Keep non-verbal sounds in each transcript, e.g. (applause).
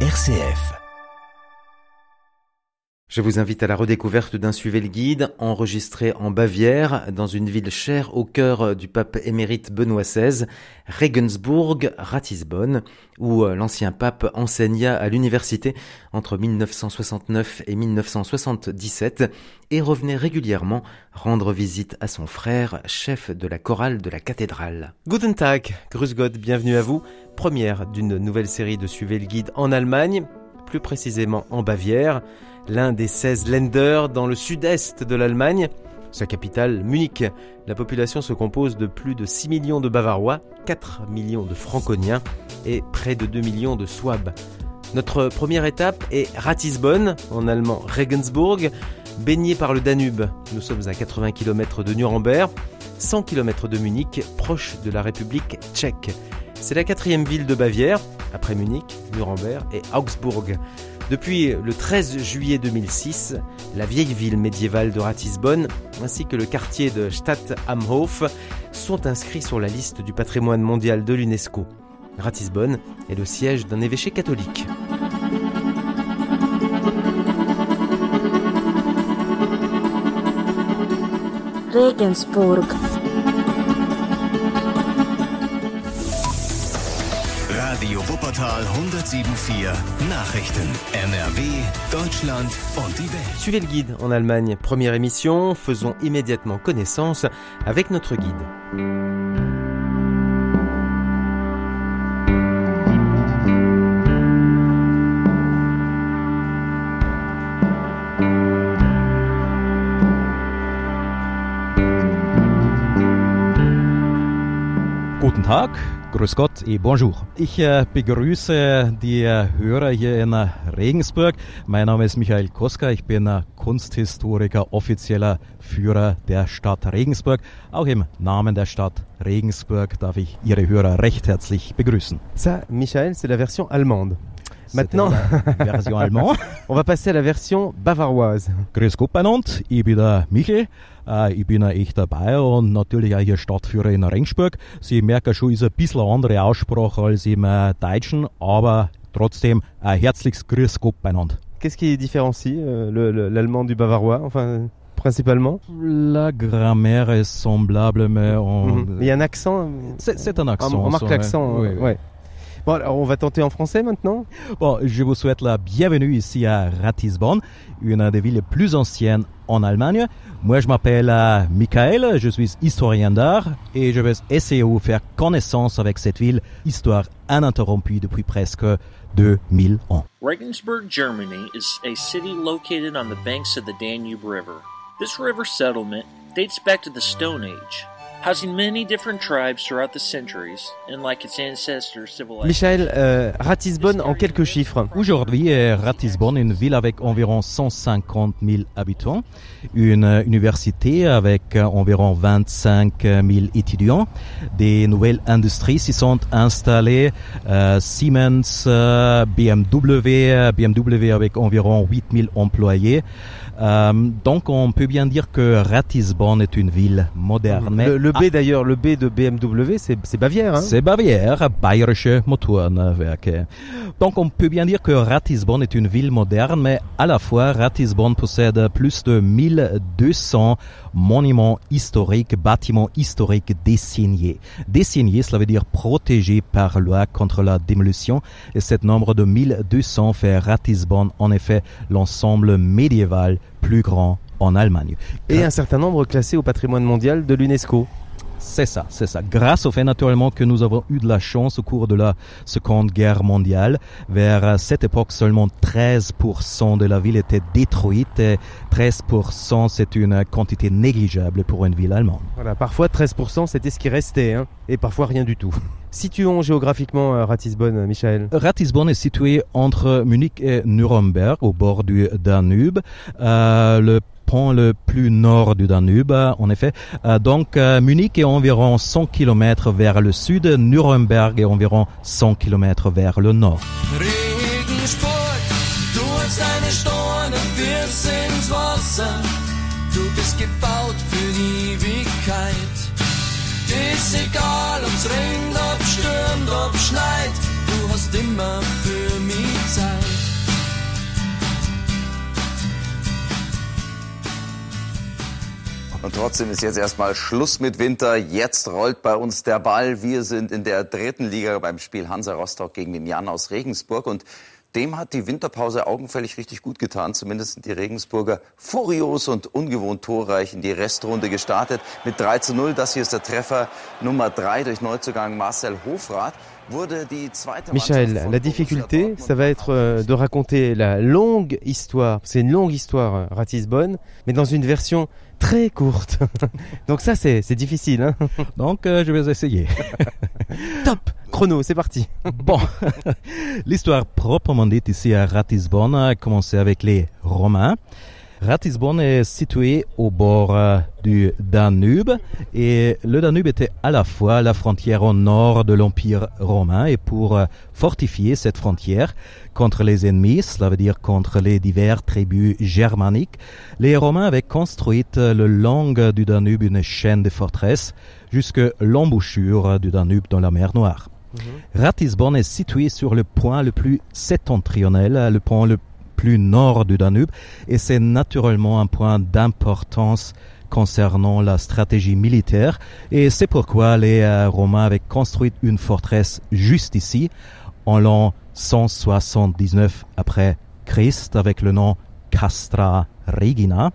RCF. Je vous invite à la redécouverte d'un Suivez guide enregistré en Bavière, dans une ville chère au cœur du pape émérite Benoît XVI, Regensburg, Ratisbonne, où euh, l'ancien pape enseigna à l'université entre 1969 et 1977 et revenait régulièrement rendre visite à son frère, chef de la chorale de la cathédrale. Guten Tag, Grüß Gott, bienvenue à vous. Première d'une nouvelle série de Suivez le guide en Allemagne, plus précisément en Bavière l'un des 16 Länder dans le sud-est de l'Allemagne, sa capitale Munich. La population se compose de plus de 6 millions de Bavarois, 4 millions de Franconiens et près de 2 millions de Swabes. Notre première étape est Ratisbonne, en allemand Regensburg, baigné par le Danube. Nous sommes à 80 km de Nuremberg, 100 km de Munich, proche de la République tchèque. C'est la quatrième ville de Bavière, après Munich, Nuremberg et Augsbourg. Depuis le 13 juillet 2006, la vieille ville médiévale de Ratisbonne ainsi que le quartier de Stadt am Hof sont inscrits sur la liste du patrimoine mondial de l'UNESCO. Ratisbonne est le siège d'un évêché catholique. Regensburg Wuppertal 107.4 Nachrichten. NRW, Deutschland und. Suivez le guide en Allemagne. Première émission, faisons immédiatement connaissance avec notre guide. Guten Tag, Grüß Gott et bonjour. Ich äh, begrüße die äh, Hörer hier in äh, Regensburg. Mein Name ist Michael Koska, ich bin Kunsthistoriker, offizieller Führer der Stadt Regensburg. Auch im Namen der Stadt Regensburg darf ich Ihre Hörer recht herzlich begrüßen. Ça, Michael, c'est la version allemande. Maintenant, version allemande. (laughs) on va passer à la version bavaroise. Grüß Gott miteinander, ich bin der Michel, äh, ich bin ein echter Bayer und natürlich auch hier Stadtführer in Regensburg. Sie merken schon, ist ein bisschen eine andere Aussprache als im äh, Deutschen, aber trotzdem ein herzliches Grüß Gott beieinander. Qu'est-ce qui différencie euh, le- le- l'allemand du bavarois, enfin, principalement? La grammaire est semblable, mais on... Mhm. Il y a un accent C'est c'est un On, accent. on marque ça, l'accent, euh, Oui, oui. ouais. Bon, alors on va tenter en français maintenant. Bon, je vous souhaite la bienvenue ici à Ratisbonne, une des villes les plus anciennes en Allemagne. Moi, je m'appelle euh, Michael, je suis historien d'art et je vais essayer de vous faire connaissance avec cette ville, histoire ininterrompue depuis presque 2000 ans. Regensburg, Germany is a city located on the banks of the Danube River. This river settlement dates back to the Stone Age, housing many different tribes throughout the centuries, and like its ancestors, civilization. Michael, euh, Ratisbonne en quelques chiffres. Aujourd'hui, est Ratisbonne une ville avec environ 150 000 habitants, une euh, université avec euh, environ 25 000 étudiants, des nouvelles industries s'y sont installées, euh, Siemens, euh, BMW, euh, BMW avec environ 8 000 employés. Euh, donc on peut bien dire que Ratisbonne est une ville moderne. Le, le B d'ailleurs, le B de BMW, c'est c'est Bavière. Hein c'est Bavière, Bayerische Motorenwerke. Donc on peut bien dire que Ratisbonne est une ville moderne, mais à la fois Ratisbonne possède plus de 1200 monuments historiques, bâtiments historiques désignés. Désignés, cela veut dire protégés par loi contre la démolition. Et cet nombre de 1200 fait Ratisbonne en effet l'ensemble médiéval plus grand en Allemagne. Et un certain nombre classés au patrimoine mondial de l'UNESCO. C'est ça, c'est ça. Grâce au fait naturellement que nous avons eu de la chance au cours de la Seconde Guerre mondiale, vers euh, cette époque seulement 13% de la ville était détruite et 13% c'est une quantité négligeable pour une ville allemande. Voilà, parfois 13% c'était ce qui restait, hein, et parfois rien du tout. (laughs) Situons géographiquement euh, Ratisbonne, Michael. Ratisbonne est situé entre Munich et Nuremberg, au bord du Danube. Euh, le pont le plus nord du Danube, en effet. Euh, donc, euh, Munich est environ 100 km vers le sud, Nuremberg est environ 100 km vers le nord. Trotzdem ist jetzt erstmal Schluss mit Winter. Jetzt rollt bei uns der Ball. Wir sind in der dritten Liga beim Spiel Hansa Rostock gegen den Jan aus Regensburg und dem hat die Winterpause augenfällig richtig gut getan. Zumindest sind die Regensburger furios und ungewohnt torreich in die Restrunde gestartet. Mit 3 zu 0. Das hier ist der Treffer Nummer 3 durch Neuzugang Marcel Hofrath. Michel, la difficulté, ça va être euh, de raconter la longue histoire. C'est une longue histoire, euh, Ratisbonne, mais dans une version très courte. (laughs) Donc ça, c'est difficile. Hein (laughs) Donc euh, je vais essayer. (laughs) Top Chrono, c'est parti. bon, l'histoire proprement dite ici à Ratisbonne a commencé avec les Romains. Ratisbonne est situé au bord euh, du Danube et le Danube était à la fois la frontière au nord de l'Empire romain et pour euh, fortifier cette frontière contre les ennemis, cela veut dire contre les divers tribus germaniques, les Romains avaient construit euh, le long du Danube une chaîne de forteresses jusque l'embouchure du Danube dans la mer Noire. Mhm. Ratisbonne est situé sur le point le plus septentrionel, le point le plus nord du Danube et c'est naturellement un point d'importance concernant la stratégie militaire et c'est pourquoi les euh, Romains avaient construit une forteresse juste ici en l'an 179 après Christ avec le nom Castra Regina.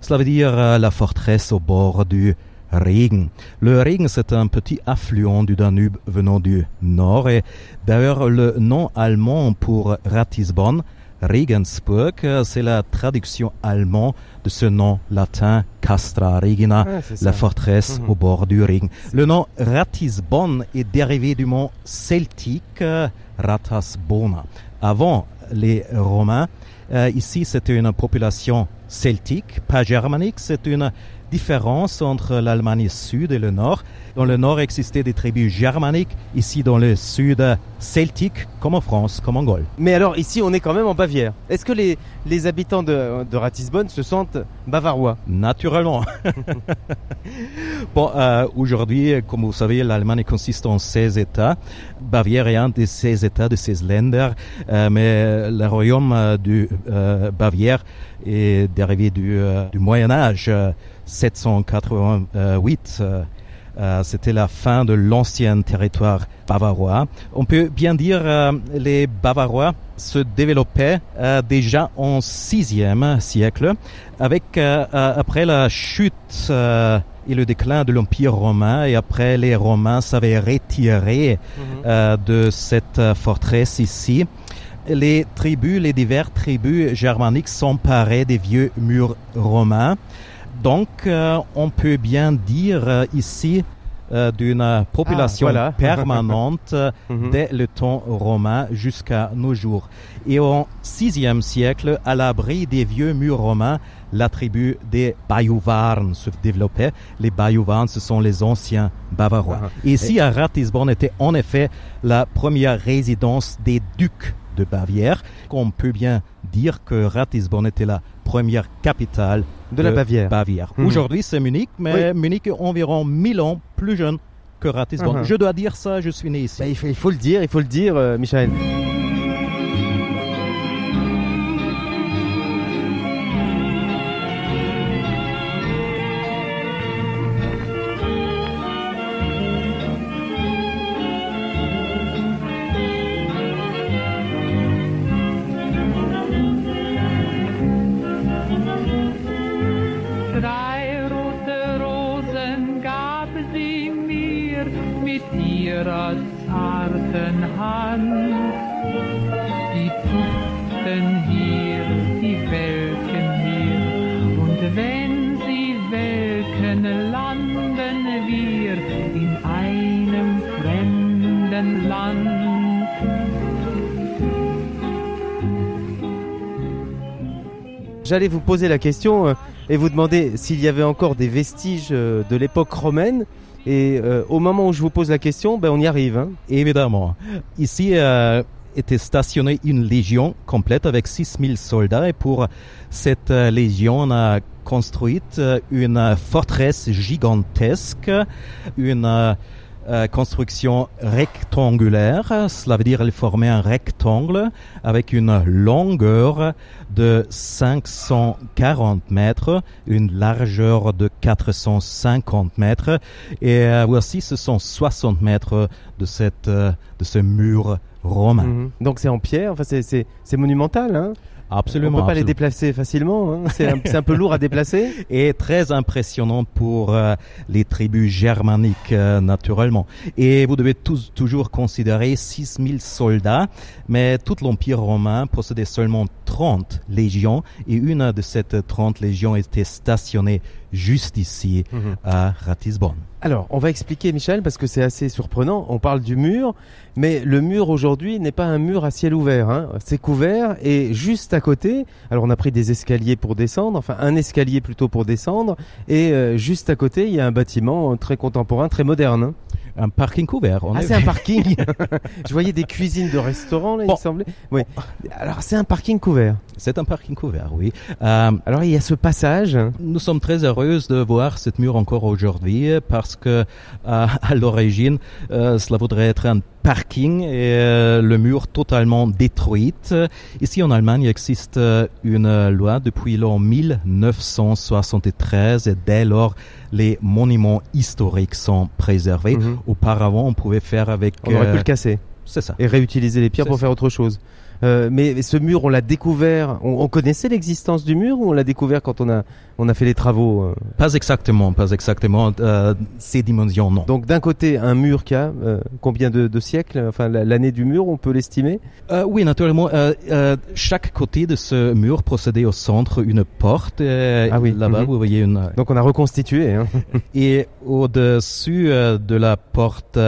Cela veut dire euh, la forteresse au bord du Regen. Le Regen, c'est un petit affluent du Danube venant du nord et d'ailleurs le nom allemand pour Ratisbonne Regensburg, c'est la traduction allemande de ce nom latin Castra Regina, la forteresse mhm. au bord du Regen. Le nom Ratisbonne est dérivé du mot celtique Ratasbona. Avant les Romains, euh, ici c'était une population celtique, pas germanique, c'est une différence entre l'Allemagne sud et le nord. Dans le nord existaient des tribus germaniques, ici dans le sud celtique, comme en France, comme en Gaule. Mais alors ici on est quand même en Bavière. Est-ce que les, les habitants de, de Ratisbonne se sentent bavarois? Naturellement. (laughs) bon, euh, aujourd'hui, comme vous savez, l'Allemagne consiste en 16 États. Bavière est un de ces États, de ces Länder, euh, mais le royaume euh, du Bavière est dérivé du Moyen Âge. 788. Euh, euh, c'était la fin de l'ancien territoire bavarois. On peut bien dire euh, les Bavarois se développaient euh, déjà en sixième siècle, avec après la chute et le déclin de l'Empire romain, et après les Romains s'avaient retiré mhm. de cette forteresse ici les tribus, les diverses tribus germaniques s'emparaient des vieux murs romains donc, euh, on peut bien dire euh, ici euh, d'une population ah, (laughs) permanente mhm. dès le temps romain jusqu'à nos jours. Et au VIe siècle, à l'abri des vieux murs romains, la tribu des Bajuwarn se développait. Les Bajuwarn, ce sont les anciens Bavarois. Ah, ici, à Ratisbonne était en effet la première résidence des ducs de Bavière. On peut bien dire que Ratisbonne était la première capitale de, la Bavière. Bavière. Mhm. Aujourd'hui, c'est Munich, mais Munich est environ 1000 ans plus jeune que Ratisbonne. Uh-huh. Je dois dire ça, je suis né ici. Bah, il, faut, le dire, il faut le dire, euh, J'allais vous poser la question euh, et vous demander s'il y avait encore des vestiges euh, de l'époque romaine. Et euh, au moment où je vous pose la question, ben on y arrive. Hein. Évidemment. Ici était stationnée une légion complète avec 6000 soldats. Et pour cette légion, on a construit une forteresse gigantesque, une euh, construction rectangulaire. Cela veut dire qu'elle formait un rectangle avec une longueur de 540 mètres, une largeur de 450 mètres. Et euh, voici, ce sont 60 mètres de, cette, euh, de ce mur romain. Mhm. Donc c'est en pierre, enfin c'est- monumental. Hein Absolument. On peut pas les déplacer facilement. Hein c'est un, c'est un peu lourd à déplacer. (laughs) et très impressionnant pour euh, les tribus germaniques euh, naturellement. Et vous devez tous, toujours considérer 6000 soldats, mais tout l'Empire romain possédait seulement 30 légions et une de ces 30 légions était stationnée juste ici à Ratisbonne. Alors, on va expliquer, Michel, parce que c'est assez surprenant. On parle du mur, mais le mur aujourd'hui n'est pas un mur à ciel ouvert. Hein. C'est couvert et juste à côté. Alors, on a pris des escaliers pour descendre, enfin un escalier plutôt pour descendre, et euh, juste à côté, il y a un bâtiment euh, très contemporain, très moderne. Un parking couvert. en Ah, c'est un parking. (laughs) Je voyais des cuisines de restaurants là, il Bon. me semblait. Oui. Alors, c'est un parking couvert. C'est un parking couvert, oui. Euh, Alors, il y a ce passage. Nous sommes très heureuses de voir cette mur encore aujourd'hui parce que euh, à l'origine, euh, cela voudrait être un parking et euh, le mur totalement détruit. Ici en Allemagne, il existe euh, une loi depuis l'an 1973 et dès lors, les monuments historiques sont préservés. Mhm. Auparavant, on pouvait faire avec... On aurait euh, pu le casser C'est ça. et réutiliser les pierres pour ça. faire autre chose. Euh, mais ce mur, on l'a découvert. On, on connaissait l'existence du mur ou on l'a découvert quand on a on a fait les travaux. euh Pas exactement, pas exactement. euh, ces dimensions, non. Donc d'un côté, un mur qui a euh, combien de, de siècles Enfin, la- l'année du mur, on peut l'estimer? Oui, naturellement. chaque côté de ce mur possédait au centre une porte. Ah oui, Là-bas, mhm. vous voyez une. Donc on a reconstitué. Hein. (laughs) Et au-dessus de la porte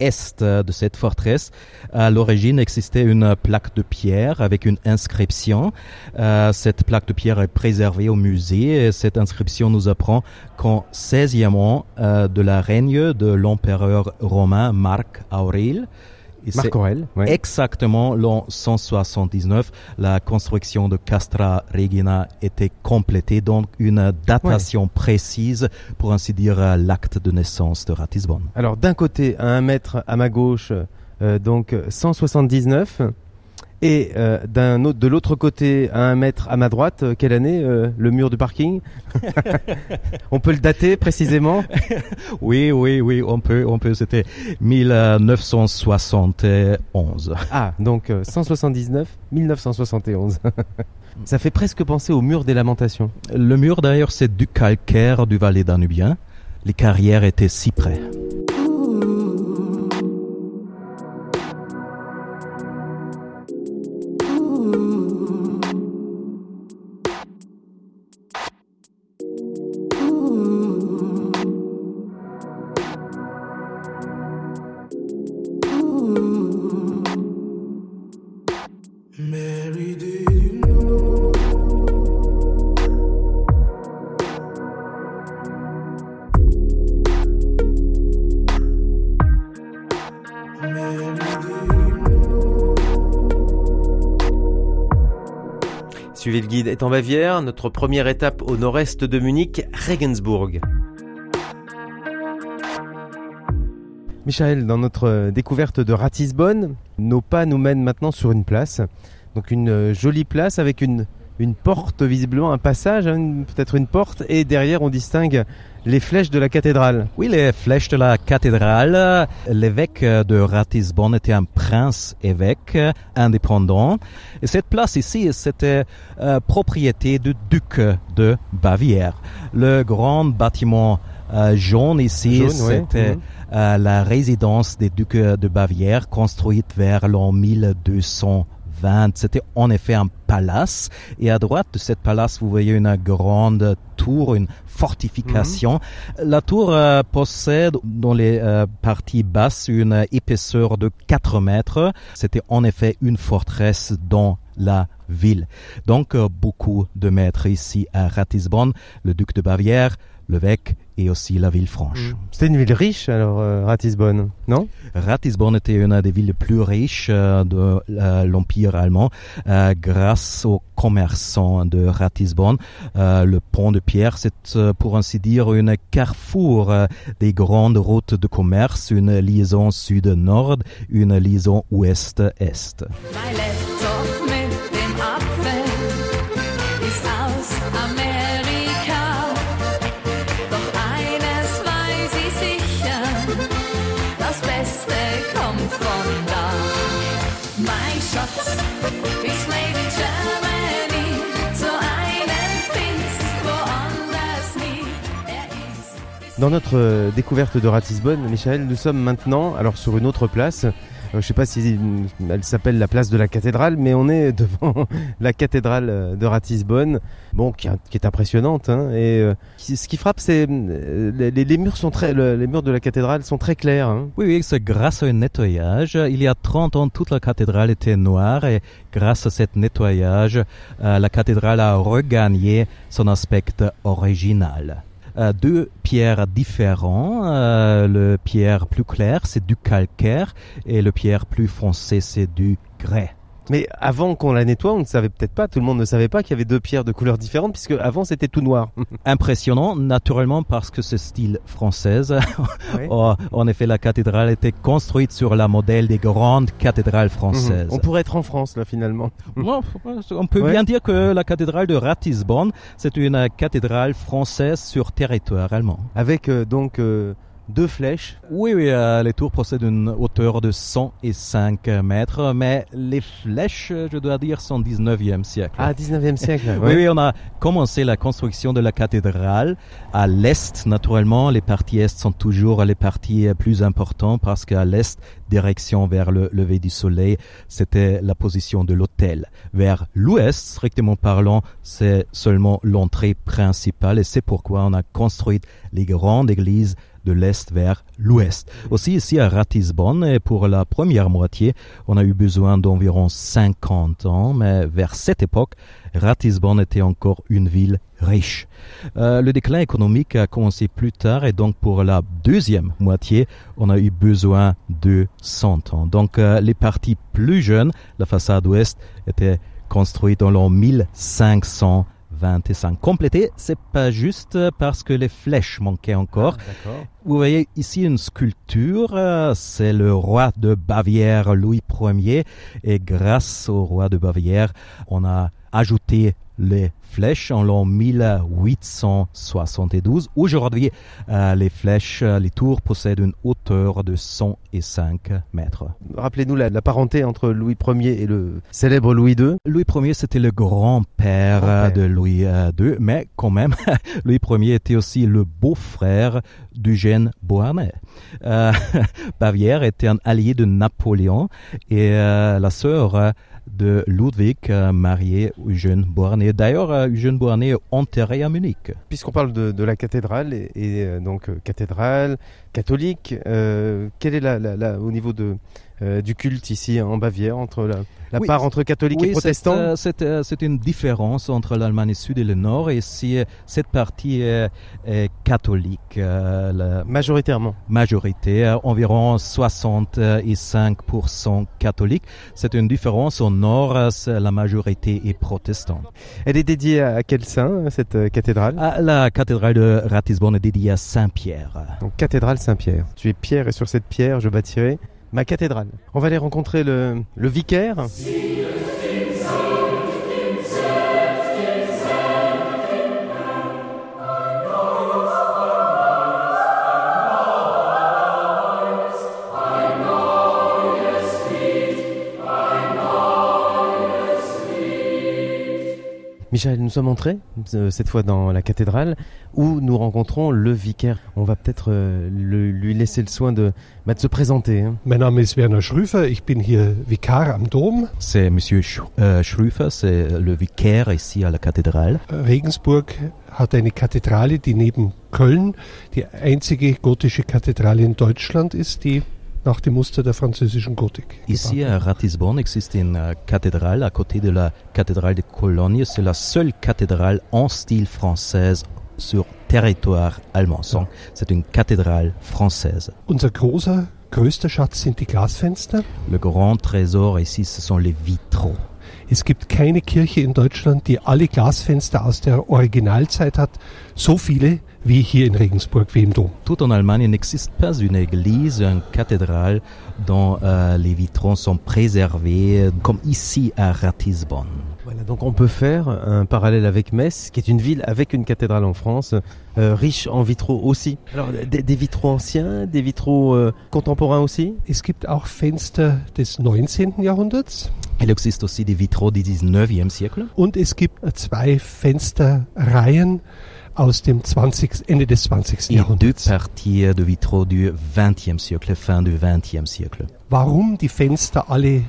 est euh, de cette forteresse, à l'origine existait une plaque de pierre avec une inscription. Euh, cette plaque de pierre est préservée au musée et cette inscription nous apprend qu'en 16e an euh, de la règne de l'empereur romain Marc Aurèle, Marc ouais. Exactement, l'an 179, la construction de Castra Regina était complétée, donc une datation précise, pour ainsi dire, à l'acte de naissance de Ratisbonne. Alors d'un côté, à un mètre à ma gauche, euh, donc 179. Et euh, d'un autre, de l'autre côté, à un mètre à ma droite, euh, quelle année euh, le mur du parking? (laughs) On peut le dater précisément? (laughs) Oui, oui, oui, on peut, on peut, c'était 1971. Ah, donc euh, 179, 1971. (laughs) Ça fait presque penser au mur des lamentations. Le mur d'ailleurs, c'est du calcaire du Valais danubien. Les carrières étaient si près. En Bavière, notre première étape au nord-est de Munich, Regensburg. Michael, dans notre euh, découverte de Ratisbonne, nos pas nous mènent maintenant sur une place. Donc une euh, jolie place avec une, une porte, visiblement un passage, hein, peut-être une porte, et derrière on distingue les flèches de la cathédrale. Oui, les flèches de la cathédrale. L'évêque de Ratisbonne était un prince évêque euh, indépendant. Et cette place ici, c'était euh, propriété du duc de Bavière. Le grand bâtiment euh, jaune ici, Jaune, c'était Mhm. euh, la résidence des ducs de Bavière, construite vers l'an 1220. C'était en effet un palace. Et à droite de cette palace, vous voyez une grande tour, une fortification. La tour euh, possède dans les euh, parties basses une épaisseur de 4 mètres. C'était en effet une forteresse dans la ville. Donc euh, beaucoup de maîtres ici à Ratisbonne. Le duc de Bavière l'évêque et aussi la ville franche. Mm. C'était une ville riche alors euh, Ratisbonne, non? Ratisbonne était une des villes les plus riches euh, de euh, l'Empire allemand euh, grâce aux commerçants de Ratisbonne. Euh, le pont de pierre, c'est pour ainsi dire une carrefour des grandes routes de commerce, une liaison sud-nord, une liaison ouest-est. Dans notre euh, découverte de Ratisbonne, Michael, nous sommes maintenant alors sur une autre place. Euh, je sais pas si euh, elle s'appelle la place de la cathédrale, mais on est (laughs) devant la cathédrale euh, de Ratisbonne, bon, qui, est impressionnante. Hein, et ce qui frappe, c'est les, les- murs sont très, le- les murs de la cathédrale sont très clairs. hein. Oui, oui, c'est grâce un nettoyage. Il y a 30 ans, toute la cathédrale était noire et grâce à cet nettoyage, la cathédrale a regagné son aspect original. Euh, deux pierres différents. Euh, le pierre plus clair, c'est du calcaire et le pierre plus foncé, c'est du grès. Mais avant qu'on la nettoie, on ne savait peut-être pas, tout le monde ne savait pas qu'il y avait deux pierres de couleurs différentes, puisque avant c'était tout noir. (laughs) Impressionnant, naturellement, parce que c'est style française. (laughs) Ouais. Oh, en effet, la cathédrale était construite sur la modèle des grandes cathédrales françaises. Mhm. On pourrait être en France là finalement. (laughs) On peut Ouais. bien dire que la cathédrale de Ratisbonne, c'est une cathédrale française sur territoire allemand. Avec euh, donc euh, deux flèches. Oui, oui, euh, les tours possèdent une hauteur de 105 mètres, mais les flèches, euh, je dois dire, sont 19e siècle. Ah, 19e siècle. Oui, oui, on a commencé la construction de la cathédrale à l'est. Naturellement, les parties est sont toujours les parties plus importantes parce qu'à l'est, direction vers le lever du soleil, c'était la position de l'hôtel. Vers l'ouest, strictement parlant, c'est seulement l'entrée principale et c'est pourquoi on a construit les grandes églises de l'est vers l'ouest. Aussi ici à Ratisbonne, pour la première moitié, on a eu besoin d'environ 50 ans, mais vers cette époque, Ratisbonne était encore une ville riche. Euh, le déclin économique a commencé plus tard et donc pour la deuxième moitié, on a eu besoin de 100 ans. Donc euh, les parties plus jeunes, la façade ouest, était construite dans l'an 1525. Complété, c'est pas juste parce que les flèches manquaient encore. D'accord. Vous voyez ici une sculpture, euh, c'est le roi de Bavière Louis Ier et grâce au roi de Bavière, on a ajouté les flèches en l'an 1872. Aujourd'hui, euh, les flèches, euh, les tours possèdent une hauteur de 105 mètres. Rappelez-nous la, la parenté entre Louis Ier et le célèbre Louis II. Louis Ier, c'était le grand-père euh, de Louis II, mais quand même, (laughs) Louis Ier était aussi le beau-frère d'Eugène Beauharnais. Euh, (laughs) Bavière était un allié de Napoléon et euh, la sœur de Ludwig euh, mariée Eugène Beauharnais. D'ailleurs, Eugène Beauharnais est enterré à Munich. Puisqu'on parle de, la cathédrale et, et, euh, donc euh, cathédrale catholique, euh, quelle est la, la, la- au niveau de euh, du culte ici en Bavière entre la, la Oui, part entre catholiques et protestants c'est, euh, euh, c'est une différence entre l'Allemagne sud et le nord. Et si cette partie est, est catholique, la majoritairement. majorité, environ 65% catholique, c'est une différence au nord, la majorité est protestante. Elle est dédiée à, quel saint cette cathédrale? Ah, La cathédrale de Ratisbonne est dédiée à Saint-Pierre. Donc cathédrale Saint-Pierre. Tu es pierre et sur cette pierre je bâtirai ma cathédrale. On va aller rencontrer le, le vicaire. Michel, nous sommes entrés, euh, cette fois dans la cathédrale, où nous rencontrons le vicaire. On va peut-être euh, lui laisser le soin de, bah, de se présenter. hein. Mein Name ist Werner Schröfer, ich bin hier Vikar am Dom. C'est Monsieur Sch euh, Schröfer, c'est le vicaire ici à la cathédrale. Regensburg hat eine Kathedrale, die neben Köln die einzige gotische Kathedrale in Deutschland ist, die nach dem Muster der französischen Gotik. Ici à Ratisbonne existe une euh, cathédrale à côté de la cathédrale de Cologne. C'est la seule cathédrale en style française sur territoire allemand. C'est une cathédrale française. Unser großer, größter Schatz sind die Glasfenster. Le grand trésor ici, ce sont les vitraux. Es gibt keine Kirche in Deutschland, die alle Glasfenster aus der Originalzeit hat. So viele wie hier in Regensburg, wie im Dom. Tout en Allemagne, il n'existe pas une église, une cathédrale dont euh, les vitraux sont préservés, comme ici à Ratisbonne. Voilà, donc on peut faire un parallèle avec Metz, qui est une ville avec une cathédrale en France, euh, riche en vitraux aussi. Alors des, des vitraux anciens, des vitraux euh, contemporains aussi? Es gibt auch Fenster des 19. Jahrhunderts Il existe aussi des vitraux du 19e siècle. und es gibt zwei Fensterreihen aus dem 20, Ende des 20. Et deux Jahrhunderts. parties de vitraux du 20e siècle, fin du 20e siècle. Warum die Fenster alle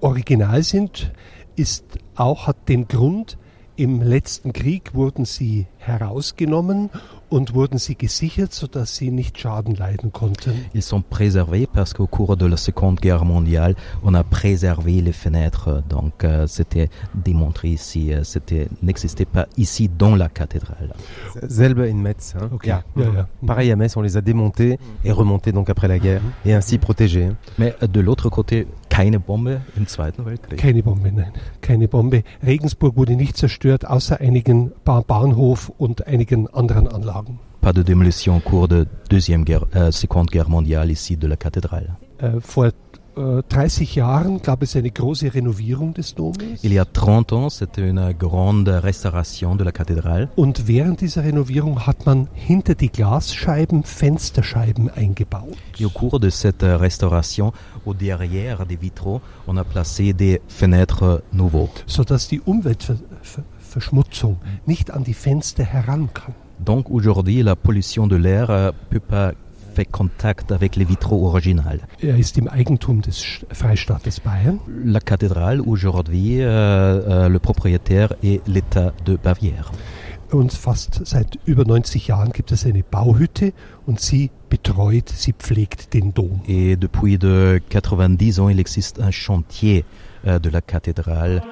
original sind, ist auch hat den Grund, im letzten Krieg wurden sie herausgenommen und wurden sie gesichert, sodass sie nicht Schaden leiden konnten? Ils sont préservés parce qu'au cours de la Seconde Guerre mondiale, on a préservé les fenêtres. Donc euh, c'était démontré ici, euh, c'était n'existait pas ici dans la cathédrale. Selbe in Metz. Hein. Ja. Pareil à Metz, on les a démontés et remontés donc après la guerre et ainsi protégés. Mais euh, de l'autre côté, keine Bombe im Zweiten Weltkrieg. Keine Bombe, nein, keine Bombe. Regensburg wurde nicht zerstört, außer einigen ba Bahnhof und einigen anderen Anlagen. Pas de démolition cours de deuxième guerre, euh, Seconde Guerre mondiale ici de la cathédrale. Äh, vor 30 Jahren gab es eine große Renovierung des Domes. Il y a 30 ans, c'était une grande restauration de la cathédrale. Und während dieser Renovierung hat man hinter die Glasscheiben Fensterscheiben eingebaut. Et au cours de cette restauration, au derrière des vitraux, on a placé des fenêtres nouveaux. sodass die Umweltverschmutzung nicht an die Fenster heran kann. Donc aujourd'hui, la pollution de l'air euh, peut pas faire contact avec les vitraux originaux. Er ist im Eigentum des Freistaates Bayern La cathédrale, aujourd'hui, euh, euh, le propriétaire est l'État de Bavière. und fast seit über 90 Jahren gibt es eine Bauhütte und sie betreut, sie pflegt den Dom. Et depuis de 90 ans, il existe un chantier euh, de la cathédrale.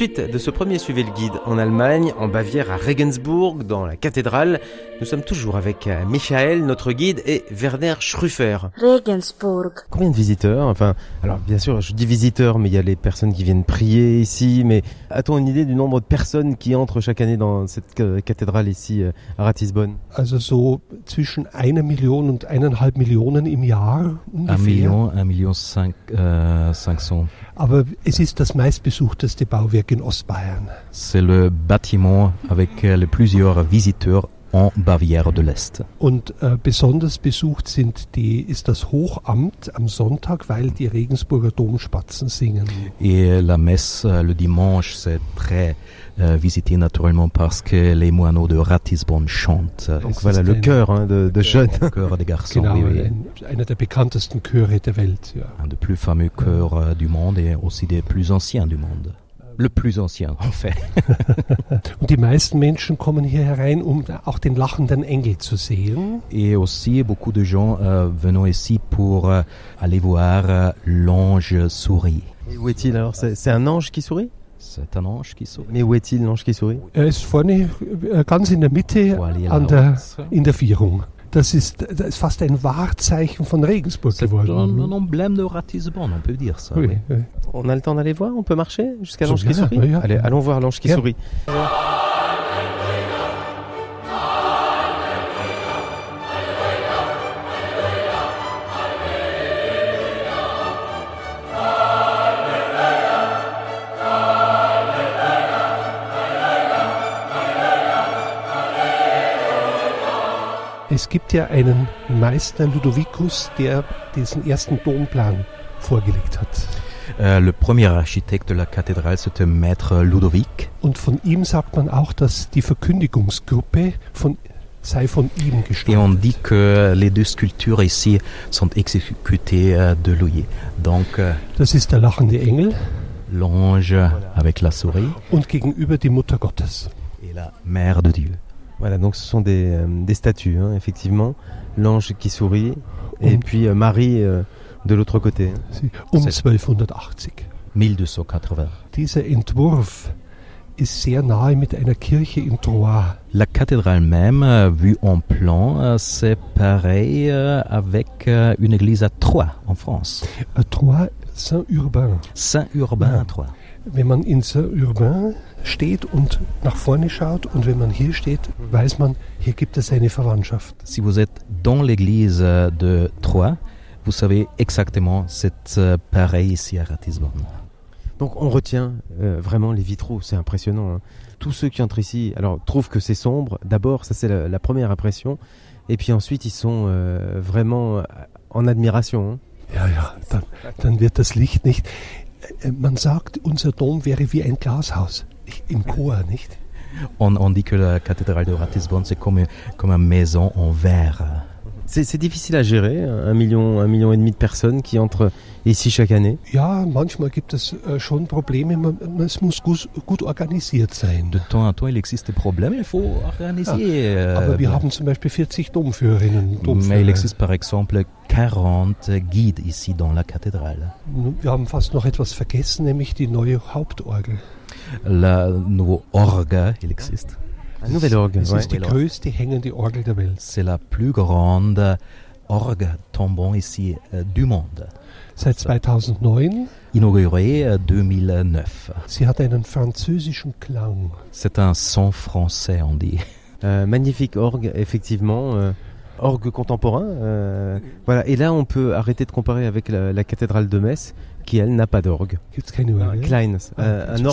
Suite de ce premier Suivez le guide en Allemagne, en Bavière, à Regensburg, dans la cathédrale, nous sommes toujours avec euh, Michael, notre guide, et Werner Schruffer. Regensburg, Combien de visiteurs Enfin, alors bien sûr, je dis visiteurs, mais il y a les personnes qui viennent prier ici. Mais a-t-on une idée du nombre de personnes qui entrent chaque année dans cette euh, cathédrale ici euh, à Ratisbonne? Also so zwischen einer Million und eineinhalb Millionen im Jahr Un ungefähr. million, un million cinq, euh, 500. Aber es ist das meistbesuchteste Bauwerk in Ostbayern. C'est le bâtiment avec les plusieurs visiteurs en Bavière de l'Est. Und äh, besonders besucht sind die, ist das Hochamt am Sonntag, weil die Regensburger Domspatzen singen. Et la messe euh, le dimanche, c'est très euh, visité naturellement parce que les moineaux de Ratisbonne chantent. Donc Es voilà le cœur hein, de, de jeunes. Le chœur des garçons, Genau, oui, oui. ein, einer der bekanntesten Chöre der Welt. Ja. Un des plus fameux chœurs euh, du monde et aussi des plus anciens du monde. Le plus ancien, en fait. (laughs) Und die meisten Menschen kommen hier herein, um auch den lachenden Engel zu sehen. Et aussi, beaucoup de gens euh, venant ici pour euh, aller voir euh, l'ange souris. Et où est-il alors? C'est c'est un ange qui sourit? C'est un ange qui sourit. Mais où est-il l'ange qui sourit? Er ist vorne äh, ganz in der Mitte Faut aller an là-haut. der, in der Vierung. Das ist, das ist fast ein Wahrzeichen von Regensburg C'est un, geworden. un emblème de Ratisbonne, on peut dire ça. Oui, oui. oui. On a le temps d'aller voir On peut marcher jusqu'à l'ange qui sourit oui. Allez, allons voir l'ange qui sourit. Es gibt ja einen Meister Ludovicus, der diesen ersten Domplan vorgelegt hat. Euh, le premier architecte de la cathédrale, c'était Maître Ludovic. Und von ihm sagt man auch, dass die Verkündigungsgruppe von sei von ihm Et on gestaltet. dit que les deux sculptures ici sont exécutées euh, de Louis. Donc euh, Das ist der lachende Engel l'ange avec la souris und gegenüber die Mutter Gottes. et la mère de Dieu. Voilà, donc ce sont des, euh, des statues, hein, effectivement. L'ange qui sourit, et puis euh, Marie euh, de l'autre côté. Um C'est- 1280. 1280. Dieser Entwurf ist sehr nahe mit einer Kirche in Troyes. La cathédrale même, vue en plan, c'est pareil avec une église à Troyes en France. Äh, Troyes, Saint-Urbain. Saint-Urbain Ja. à Troyes. Wenn man in Saint-Urbain steht und nach vorne schaut und wenn man hier steht, weiß man, hier gibt es eine Verwandtschaft. Si vous êtes dans l'église de Troyes, vous savez exactement, c'est euh, pareil ici à Ratisbonne. Donc on retient euh, vraiment les vitraux, c'est impressionnant. hein. Tous ceux qui entrent ici, alors trouvent que c'est sombre. D'abord, ça c'est la, la première impression, et puis ensuite ils sont euh, vraiment en admiration. hein. Ja, ja, dann, dann wird das Licht nicht. Man sagt, unser Dom wäre wie ein Glashaus im Chor, nicht? On, on dit que la cathédrale de Ratisbonne, c'est comme, comme une maison en verre. C'est difficile à gérer, un million, un million et demi de personnes qui entrent ici chaque année. Ja, manchmal gibt es äh, schon Probleme. Man, es muss gut, gut organisiert sein. De temps en temps, il existe des problèmes, il faut organiser. euh, Aber wir haben zum Beispiel 40 Domführerinnen und mais il Domführer. existe par exemple 40 guides ici dans la cathédrale. Wir haben fast noch etwas vergessen, nämlich die neue Hauptorgel. La nouveau orgue, il existe. Un nouvel orgue, Es ouais. ist die größte hängende Orgel der Welt. C'est la plus grande orgue tombant ici euh, du monde. Seit 2009. Inaugurée euh, 2009. Sie hat einen französischen Klang. C'est un son français, on dit. Euh, magnifique orgue, effectivement. euh, orgue contemporain. euh, voilà. Et là, on peut arrêter de comparer avec la, la cathédrale de Metz, qui elle n'a pas d'orgue. Gibt's keine Orgel? Klein, Ah, euh, en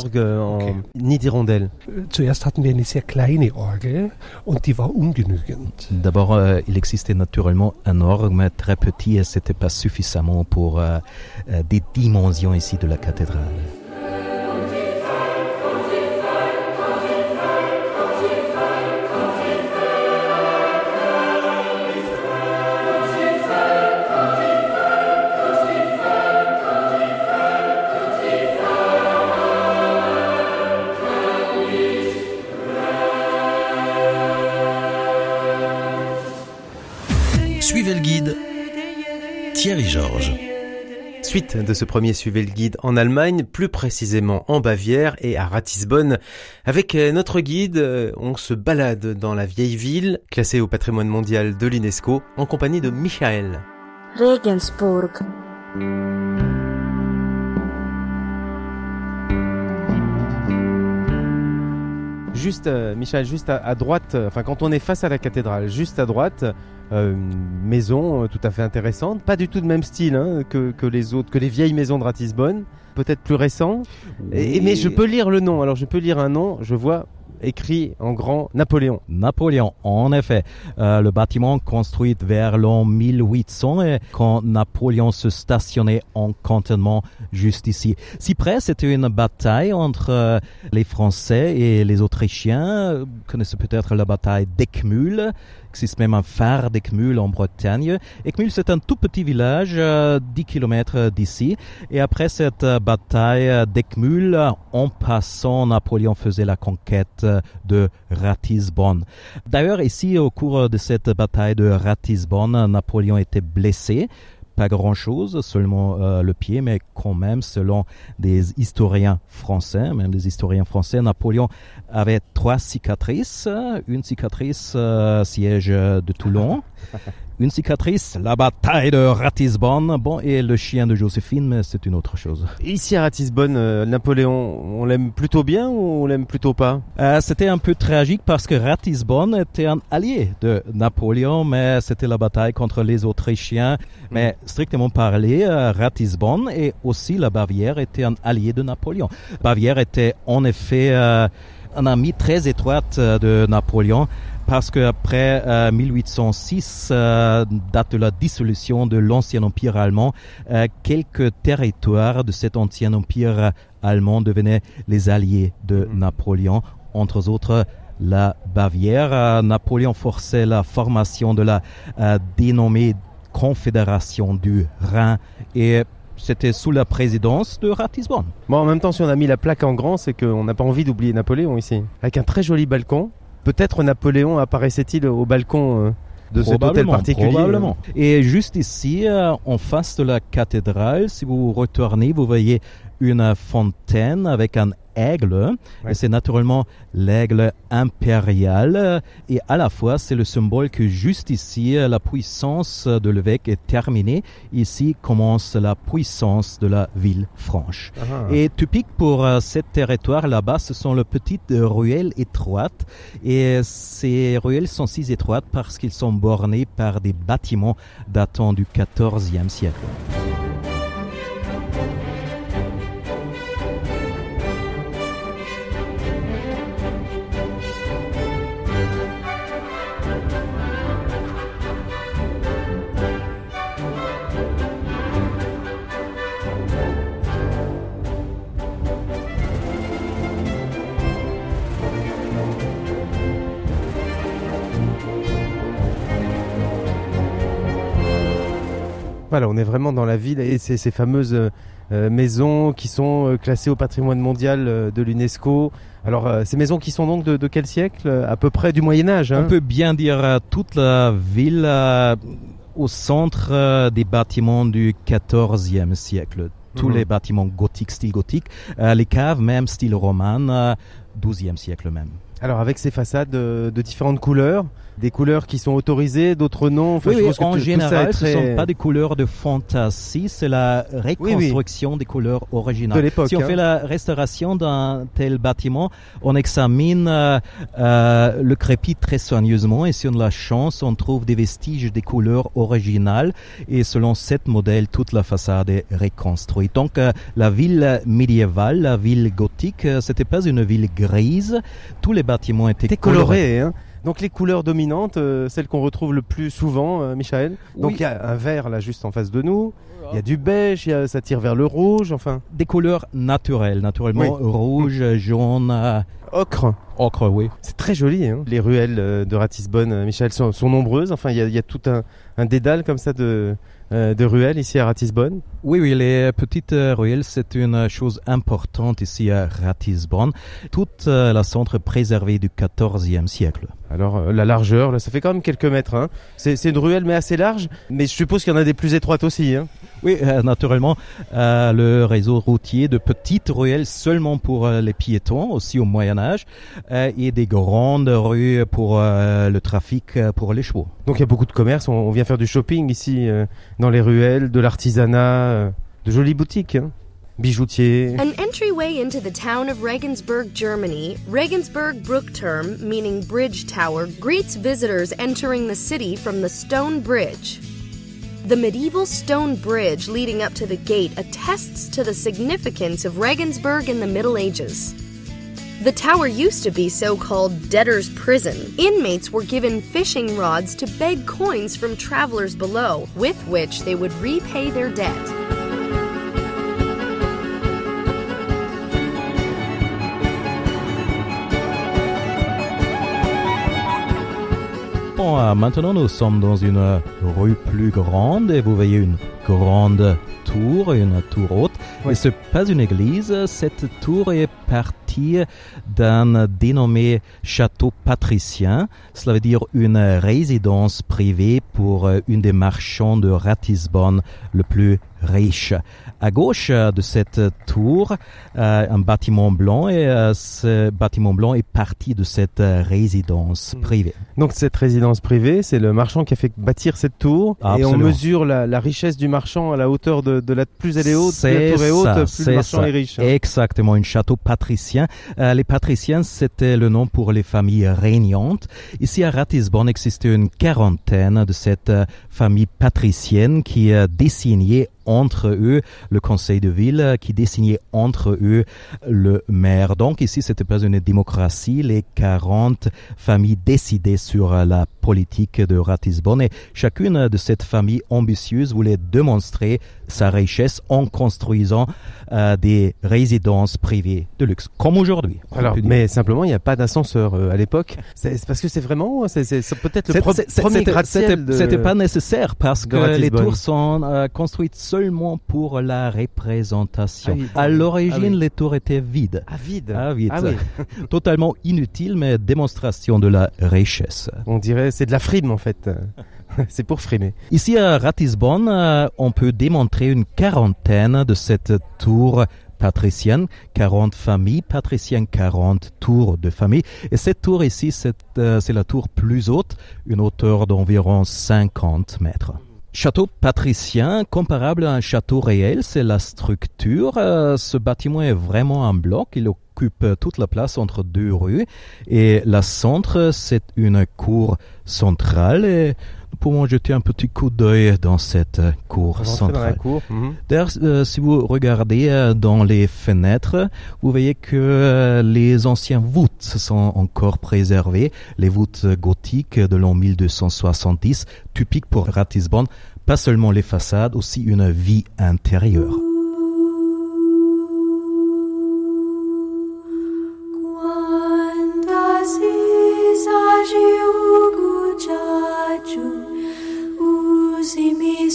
okay. nid d'hirondelle. Zuerst hatten wir eine sehr kleine Orgel und die war ungenügend. D'abord, euh, il existait naturellement un orgue, mais très petit et c'était pas suffisamment pour euh, euh, des dimensions ici de la cathédrale. Thierry Georges. Suite de ce premier Suivez le guide en Allemagne, plus précisément en Bavière et à Ratisbonne. Avec euh, notre guide, euh, on se balade dans la vieille ville, classée au patrimoine mondial de l'UNESCO, en compagnie de Michael. Regensburg. Juste, euh, Michael, juste à, à droite, euh, enfin quand on est face à la cathédrale, juste à droite, euh, une maison tout à fait intéressante, pas du tout de même style hein, que, que les autres, que les vieilles maisons de Ratisbonne, peut-être plus récent. Et- mais je peux lire le nom, alors je peux lire un nom, je vois écrit en grand Napoléon. Napoléon, en effet. Euh, le bâtiment construit vers l'an 1800 et quand Napoléon se stationnait en cantonnement juste ici. Si près, c'était une bataille entre euh, les Français et les Autrichiens. Vous connaissez peut-être la bataille d'Eckmühl. Il existe même un phare d'Eckmühl en Bretagne. Eckmühl, c'est un tout petit village, euh, 10 kilomètres d'ici. Et après cette euh, bataille d'Eckmühl, en passant, Napoléon faisait la conquête de Ratisbonne. D'ailleurs, ici, au cours de cette bataille de Ratisbonne, Napoléon était blessé. Pas grand-chose, seulement euh, le pied, mais quand même, selon des historiens français, même des historiens français, Napoléon avait trois cicatrices. Une cicatrice euh, siège de Toulon, (laughs) une cicatrice la bataille de Ratisbonne, bon, et le chien de Joséphine, mais c'est une autre chose. Ici à Ratisbonne, euh, Napoléon, on l'aime plutôt bien ou on l'aime plutôt pas? Euh, c'était un peu tragique parce que Ratisbonne était un allié de Napoléon, mais c'était la bataille contre les Autrichiens. Mais strictement parlé, euh, Ratisbonne et aussi la Bavière étaient un allié de Napoléon. Bavière était en effet euh, un ami très étroit de Napoléon parce qu'après euh, 1806, euh, date de la dissolution de l'ancien empire allemand, euh, quelques territoires de cet ancien empire allemand devenaient les alliés de Napoléon, entre autres la Bavière. Napoléon forçait la formation de la dénommée Confédération du Rhin et c'était sous la présidence de Ratisbonne. Bon, en même temps, si on a mis la plaque en grand, c'est qu'on n'a pas envie d'oublier Napoléon ici. Avec un très joli balcon. Peut-être Napoléon apparaissait-il au balcon de cet hôtel particulier. Probablement. Et juste ici, euh, en face de la cathédrale, si vous retournez, vous voyez une fontaine avec un aigle. Et c'est naturellement l'aigle impérial. Et à la fois, c'est le symbole que juste ici, la puissance de l'évêque est terminée. Ici commence la puissance de la ville franche. Ah. Et typique pour euh, ce territoire là-bas, ce sont les petites ruelles étroites. Et ces ruelles sont si étroites parce qu'ils sont bornés par des bâtiments datant du XIVe siècle. Voilà, on est vraiment dans la ville et ces, ces fameuses euh, euh, maisons qui sont euh, classées au patrimoine mondial de l'UNESCO. Alors, ces maisons qui sont donc de, quel siècle À peu près du Moyen Âge. Hein? On peut bien dire toute la ville au centre des bâtiments du XIVe siècle. Tous mhm. les bâtiments gothiques, style gothique, les caves même style roman, XIIe siècle même. Alors avec ces façades de différentes couleurs, des couleurs qui sont autorisées, d'autres non. oui, en général, ce ne sont pas des couleurs de fantasy, c'est la reconstruction des couleurs originales. De l'époque. Si on fait hein. la restauration d'un tel bâtiment, on examine euh, euh, le crépi très soigneusement et si on a la chance, on trouve des vestiges des couleurs originales et selon cet modèle, toute la façade est reconstruite. Donc euh, la ville médiévale, la ville gothique, c'était pas une ville grise. Tous les bâtiments étaient colorés. Hein. Donc les couleurs dominantes, euh, celles qu'on retrouve le plus souvent, euh, Michael. Donc il y a un vert là juste en face de nous. Il y a du beige, ça tire vers le rouge, enfin. Des couleurs naturelles, naturellement rouge, jaune. Euh, ocre. Ocre, oui. C'est très joli. Hein. Les ruelles de Ratisbonne, Michel, sont, nombreuses. Enfin, il y a, tout un, un dédale comme ça de, euh, de ruelles ici à Ratisbonne Oui, oui, les petites euh, ruelles, c'est une chose importante ici à Ratisbonne. Toute euh, la centre préservée du XIVe siècle. Alors la largeur, là, ça fait quand même quelques mètres. Hein. C'est une ruelle mais assez large, mais je suppose qu'il y en a des plus étroites aussi. Hein. Oui, naturellement, le réseau routier de petites ruelles seulement pour les piétons, aussi au Moyen Âge, et des grandes rues pour le trafic, pour les chevaux. Donc il y a beaucoup de commerce, on, vient faire du shopping ici dans les ruelles, de l'artisanat, euh, de jolies boutiques. Hein. Bijoutiers. An entryway into the town of Regensburg, Germany, Regensburg Bruckturm, meaning bridge tower, greets visitors entering the city from the stone bridge. The medieval stone bridge leading up to the gate attests to the significance of Regensburg in the Middle Ages. The tower used to be so called debtor's prison. Inmates were given fishing rods to beg coins from travelers below, with which they would repay their debt. Bon, maintenant nous sommes dans une rue plus grande et vous voyez une grande tour, une tour haute. Oui. Et ce n'est pas une église, cette tour est partie d'un dénommé château patricien. Cela veut dire une résidence privée pour une des marchands de Ratisbonne le plus riche. À gauche de cette tour, euh, un bâtiment blanc et euh, ce bâtiment blanc est parti de cette résidence hmm. privée. Donc cette résidence privée, c'est le marchand qui a fait bâtir cette tour et on mesure la, richesse du marchand à la hauteur de, la plus elle est haute, plus la tour est haute, plus le marchand est riche. Hein. Exactement, un château patricien. Euh, les patriciens, c'était le nom pour les familles régnantes. Ici à Ratisbonne existait une quarantaine de cette famille patricienne qui désignait entre eux le conseil de ville, qui désignait entre eux le maire. Donc ici, c'était pas une démocratie. Les 40 familles décidaient sur la politique de Ratisbonne et chacune de cette famille ambitieuse voulait démontrer sa richesse en construisant euh, des résidences privées de luxe, comme aujourd'hui. Alors, mais simplement, il n'y a pas d'ascenseur euh, à l'époque. C'est parce que c'est vraiment, c'est peut-être le premier gratte-ciel. C'était pas nécessaire parce que les tours sont euh, construites seulement pour la représentation. Ah à l'origine, ah les tours étaient vides. Ah, vides. Ah, vide. Ah, oui. (laughs) Totalement inutile, mais démonstration de la richesse. On dirait, c'est de la frime en fait. (laughs) c'est pour frimer. Ici à Ratisbonne, euh, on peut démontrer une quarantaine de cette tour patricienne, 40 familles patriciennes, 40 tours de famille. Et cette tour ici, euh, c'est la tour plus haute, une hauteur d'environ 50 mètres. Château patricien, comparable à un château réel, c'est la structure. Euh, ce bâtiment est vraiment un bloc. Occupe toute la place entre deux rues. Et la centre, c'est une cour centrale. Et nous pouvons jeter un petit coup d'œil dans cette cour centrale. Mhm. D'ailleurs, euh, si vous regardez euh, dans les fenêtres, vous voyez que les anciens voûtes sont encore préservés. Les voûtes gothiques de l'an 1270, typiques pour Ratisbonne, pas seulement les façades, aussi une vie intérieure.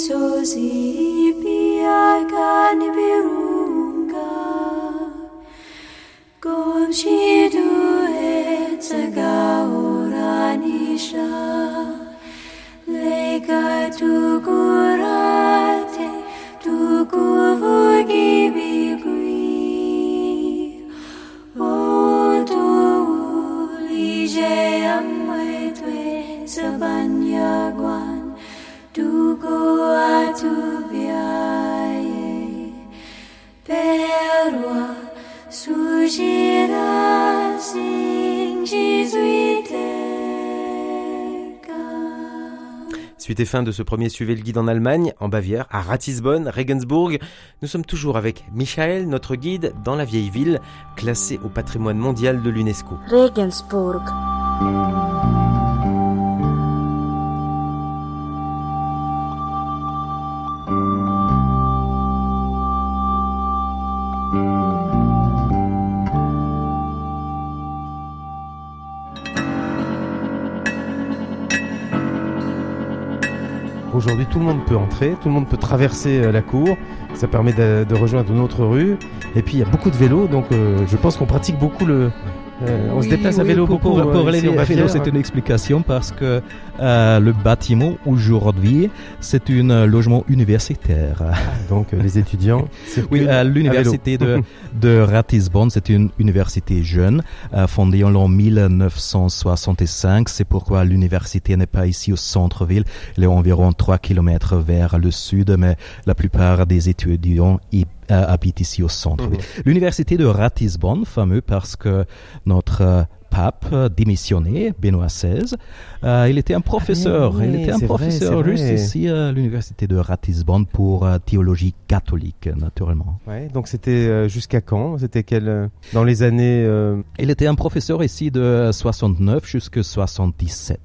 Yesusi biarkan birungga Kom shidu et saga oranisha Leka tukurate tukuvugi bigui. Ontu ulije amwe twe sabanyagwan Suite et fin de ce premier Suivez le guide en Allemagne, en Bavière, à Ratisbonne, Regensburg. Nous sommes toujours avec Michael, notre guide dans la vieille ville, classée au patrimoine mondial de l'UNESCO. Regensburg. Aujourd'hui, tout le monde peut entrer, tout le monde peut traverser euh, la cour. Ça permet de, rejoindre une autre rue. Et puis, il y a beaucoup de vélos, donc euh, je pense qu'on pratique beaucoup le, euh, on se déplace à vélo pour, beaucoup. Pour, euh, ici, vélos, faire. c'est une explication parce que euh, le bâtiment aujourd'hui, c'est un logement universitaire. Donc euh, les étudiants. (laughs) Oui, euh, l'université vélo. de, (laughs) de Ratisbonne, c'est une université jeune, euh, fondée en l'an 1965. C'est pourquoi l'université n'est pas ici au centre-ville. Elle est environ 3 kilomètres vers le sud, mais la plupart des étudiants y habitent ici au centre-ville. L'université de Ratisbonne, fameux parce que notre euh, pape euh, démissionné, Benoît XVI, euh, il était un professeur. oui, il était un professeur vrai. ici à l'université de Ratisbonne pour euh, théologie catholique, naturellement. Ouais, donc c'était euh, jusqu'à quand? C'était quel dans les années Il était un professeur ici de 69 jusqu'à 77.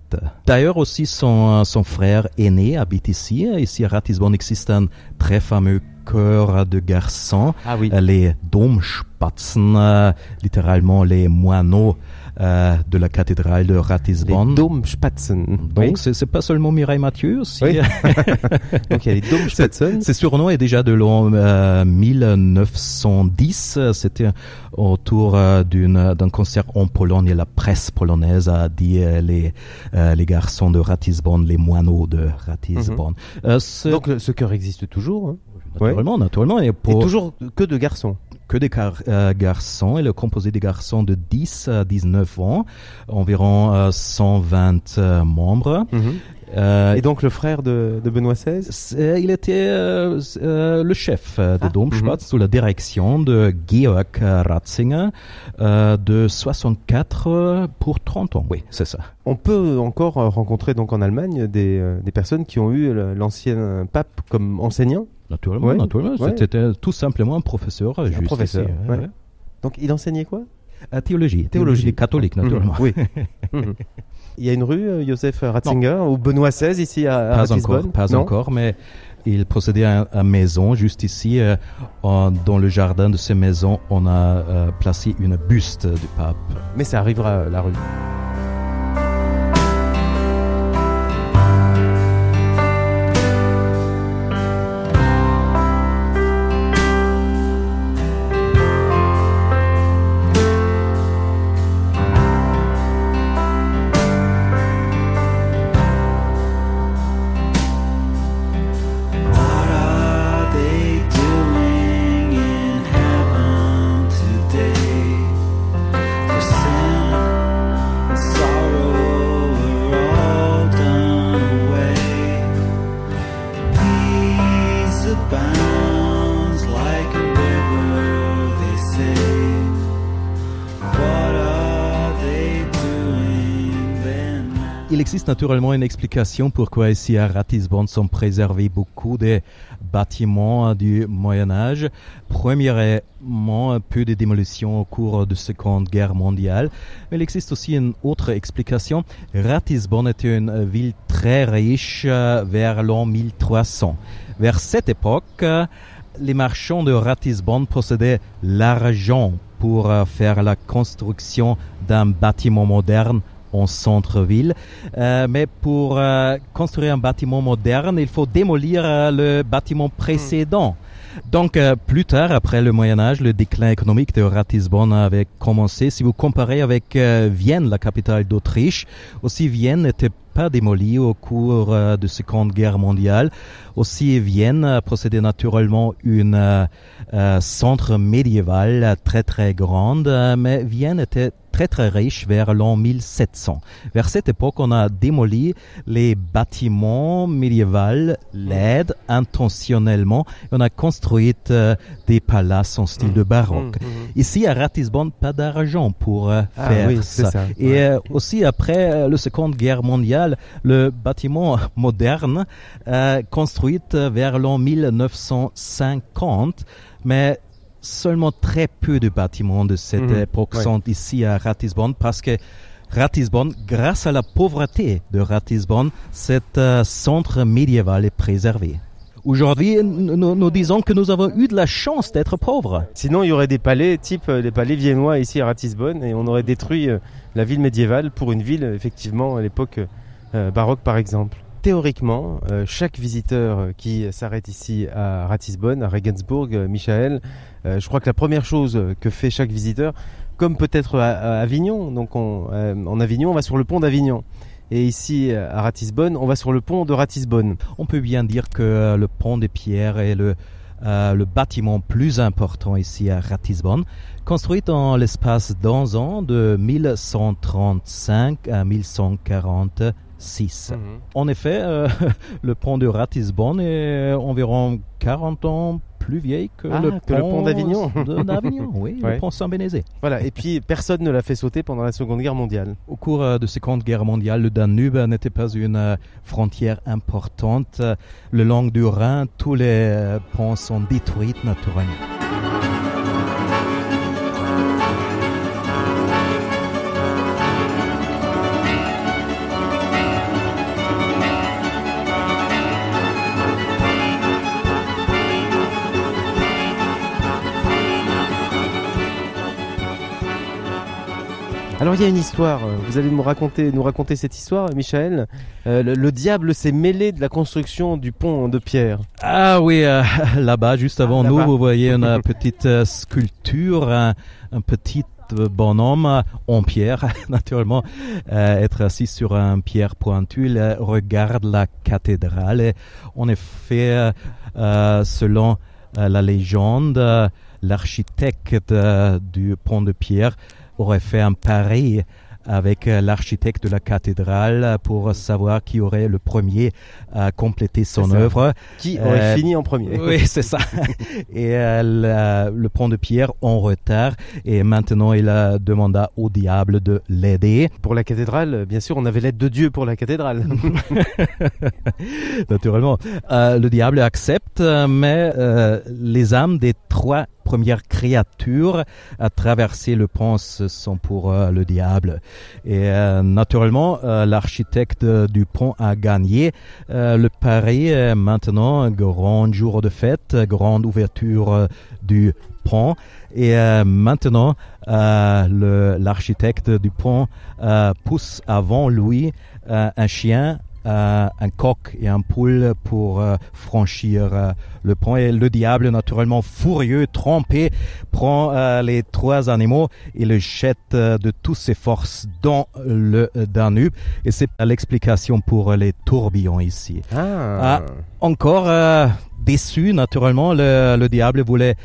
D'ailleurs aussi son, son frère aîné habite ici. Ici à Ratisbonne existe un très fameux chœur de garçons, Ah oui. euh, les Domspatzen, euh, littéralement les moineaux euh, de la cathédrale de les Ratisbonne. Domspatzen. Donc Oui. c'est pas seulement Mireille Mathieu aussi. Oui. (laughs) Donc il y a les Domspatzen. Ce surnom est déjà de l'an euh, 1910. C'était autour euh, d'un concert en Pologne. Et la presse polonaise a dit les, les garçons de Ratisbonne, les moineaux de Ratisbonne. Ce- Donc le- ce cœur existe toujours. hein. Naturellement, naturellement. Et toujours que de garçons. que des euh, garçons. Il est composé des garçons de 10 à 19 ans, environ euh, 120 euh, membres. Euh, Et donc le frère de, de Benoît XVI il était euh, euh, le chef euh, de Ah, Domspatz sous la direction de Georg euh, Ratzinger euh, de 64 euh, pour 30 ans. Oui, c'est ça. On peut encore euh, rencontrer donc en Allemagne des, euh, des personnes qui ont eu l'ancien pape comme enseignant? Naturellement, Ouais, naturellement. ouais. C'était tout simplement un professeur. euh, Un professeur. ouais. Donc il enseignait quoi? Théologie. Théologie. catholique, naturellement. oui. (laughs) Il y a une rue, Joseph Ratzinger, ou Benoît XVI ici à, Pas encore, pas encore, mais il procédait à une maison juste ici. Euh, dans le jardin de ces maisons, on a euh, placé une buste du pape. Mais ça arrivera la rue. Existe naturellement une explication pourquoi ici à Ratisbonne sont préservés beaucoup de bâtiments du Moyen Âge. Premièrement, peu de démolition au cours de la Seconde Guerre mondiale. Mais il existe aussi une autre explication. Ratisbonne était une ville très riche euh, vers l'an 1300. Vers cette époque, les marchands de Ratisbonne possédaient l'argent pour euh, faire la construction d'un bâtiment moderne en centre-ville. Euh, mais pour euh, construire un bâtiment moderne, il faut démolir euh, le bâtiment précédent. Donc, plus tard, après le Moyen Âge, le déclin économique de Ratisbonne avait commencé. Si vous comparez avec Vienne, la capitale d'Autriche, aussi Vienne n'était pas démolie au cours de la Seconde Guerre mondiale. Aussi, Vienne possédait naturellement une centre médiéval très très grande, mais Vienne était très très riche vers l'an 1700. Vers cette époque, on a démoli les bâtiments médiévaux laides intentionnellement. on a construit euh, des palaces en style de baroque. Mmh, mmh, mmh. Ici, à Ratisbonne, pas d'argent pour euh, ah faire ça. Et euh, aussi, après la Seconde Guerre mondiale, le bâtiment (laughs) moderne, construit vers l'an 1950, mais seulement très peu de bâtiments de cette mhm. époque sont ici à Ratisbonne parce que Ratisbonne, grâce à la pauvreté de Ratisbonne, cet euh, centre médiéval est préservé. Aujourd'hui, nous, disons que nous avons eu de la chance d'être pauvres. Sinon, il y aurait des palais, type les euh, palais viennois ici à Ratisbonne, et on aurait détruit euh, la ville médiévale pour une ville, effectivement, à l'époque baroque par exemple. Théoriquement, chaque visiteur qui s'arrête ici à Ratisbonne, à Regensburg, Michael, je crois que la première chose que fait chaque visiteur, comme peut-être à, Avignon, donc euh, en Avignon, on va sur le pont d'Avignon. Et ici, à Ratisbonne, on va sur le pont de Ratisbonne. On peut bien dire que le pont des pierres est euh, le bâtiment plus important ici à Ratisbonne, construit dans l'espace d'un an de 1135 à 1146. Mhm. En effet, (laughs) le pont de Ratisbonne est environ 40 ans plus vieille que, ah, le, pont d'Avignon. (laughs) d'Avignon, oui, le pont Saint-Bénézé. Voilà, et puis personne ne l'a fait sauter pendant la Seconde Guerre mondiale. Au cours euh, de la Seconde Guerre mondiale, le Danube n'était pas une euh, frontière importante. Le long du Rhin, tous les euh, ponts sont détruits naturellement. Alors il y a une histoire, euh, vous allez nous raconter, nous raconter cette histoire, Michel. Euh, le, diable s'est mêlé de la construction du pont de pierre. Ah oui, euh, (laughs) là-bas, juste avant ah, nous, vous voyez une petite sculpture, un, petit bonhomme en pierre, (laughs) naturellement, être assis sur un pierre pointu, il regarde la cathédrale. Et en effet, selon la légende, l'architecte du pont de pierre aurait fait un pari avec euh, l'architecte de la cathédrale pour savoir qui aurait le premier à compléter son œuvre. Qui aurait euh, fini en premier. (laughs) Oui, c'est ça. (laughs) et euh, le pont de pierre en retard et maintenant il a demandé au diable de l'aider. Pour la cathédrale, bien sûr, on avait l'aide de Dieu pour la cathédrale. (laughs) Naturellement. le diable accepte, mais les âmes des trois premières créatures à traverser le pont sont pour le diable. Et naturellement, l'architecte du pont a gagné le pari. Maintenant, grand jour de fête, grande ouverture du pont. Et maintenant, l'architecte du pont pousse avant lui un chien euh, un coq et un poule pour euh, franchir euh, le pont. Et le diable, naturellement furieux, trompé, prend les trois animaux et le jette de toutes ses forces dans le Danube. Et c'est l'explication pour les tourbillons ici. Ah. ah encore déçu, naturellement, le, le diable voulait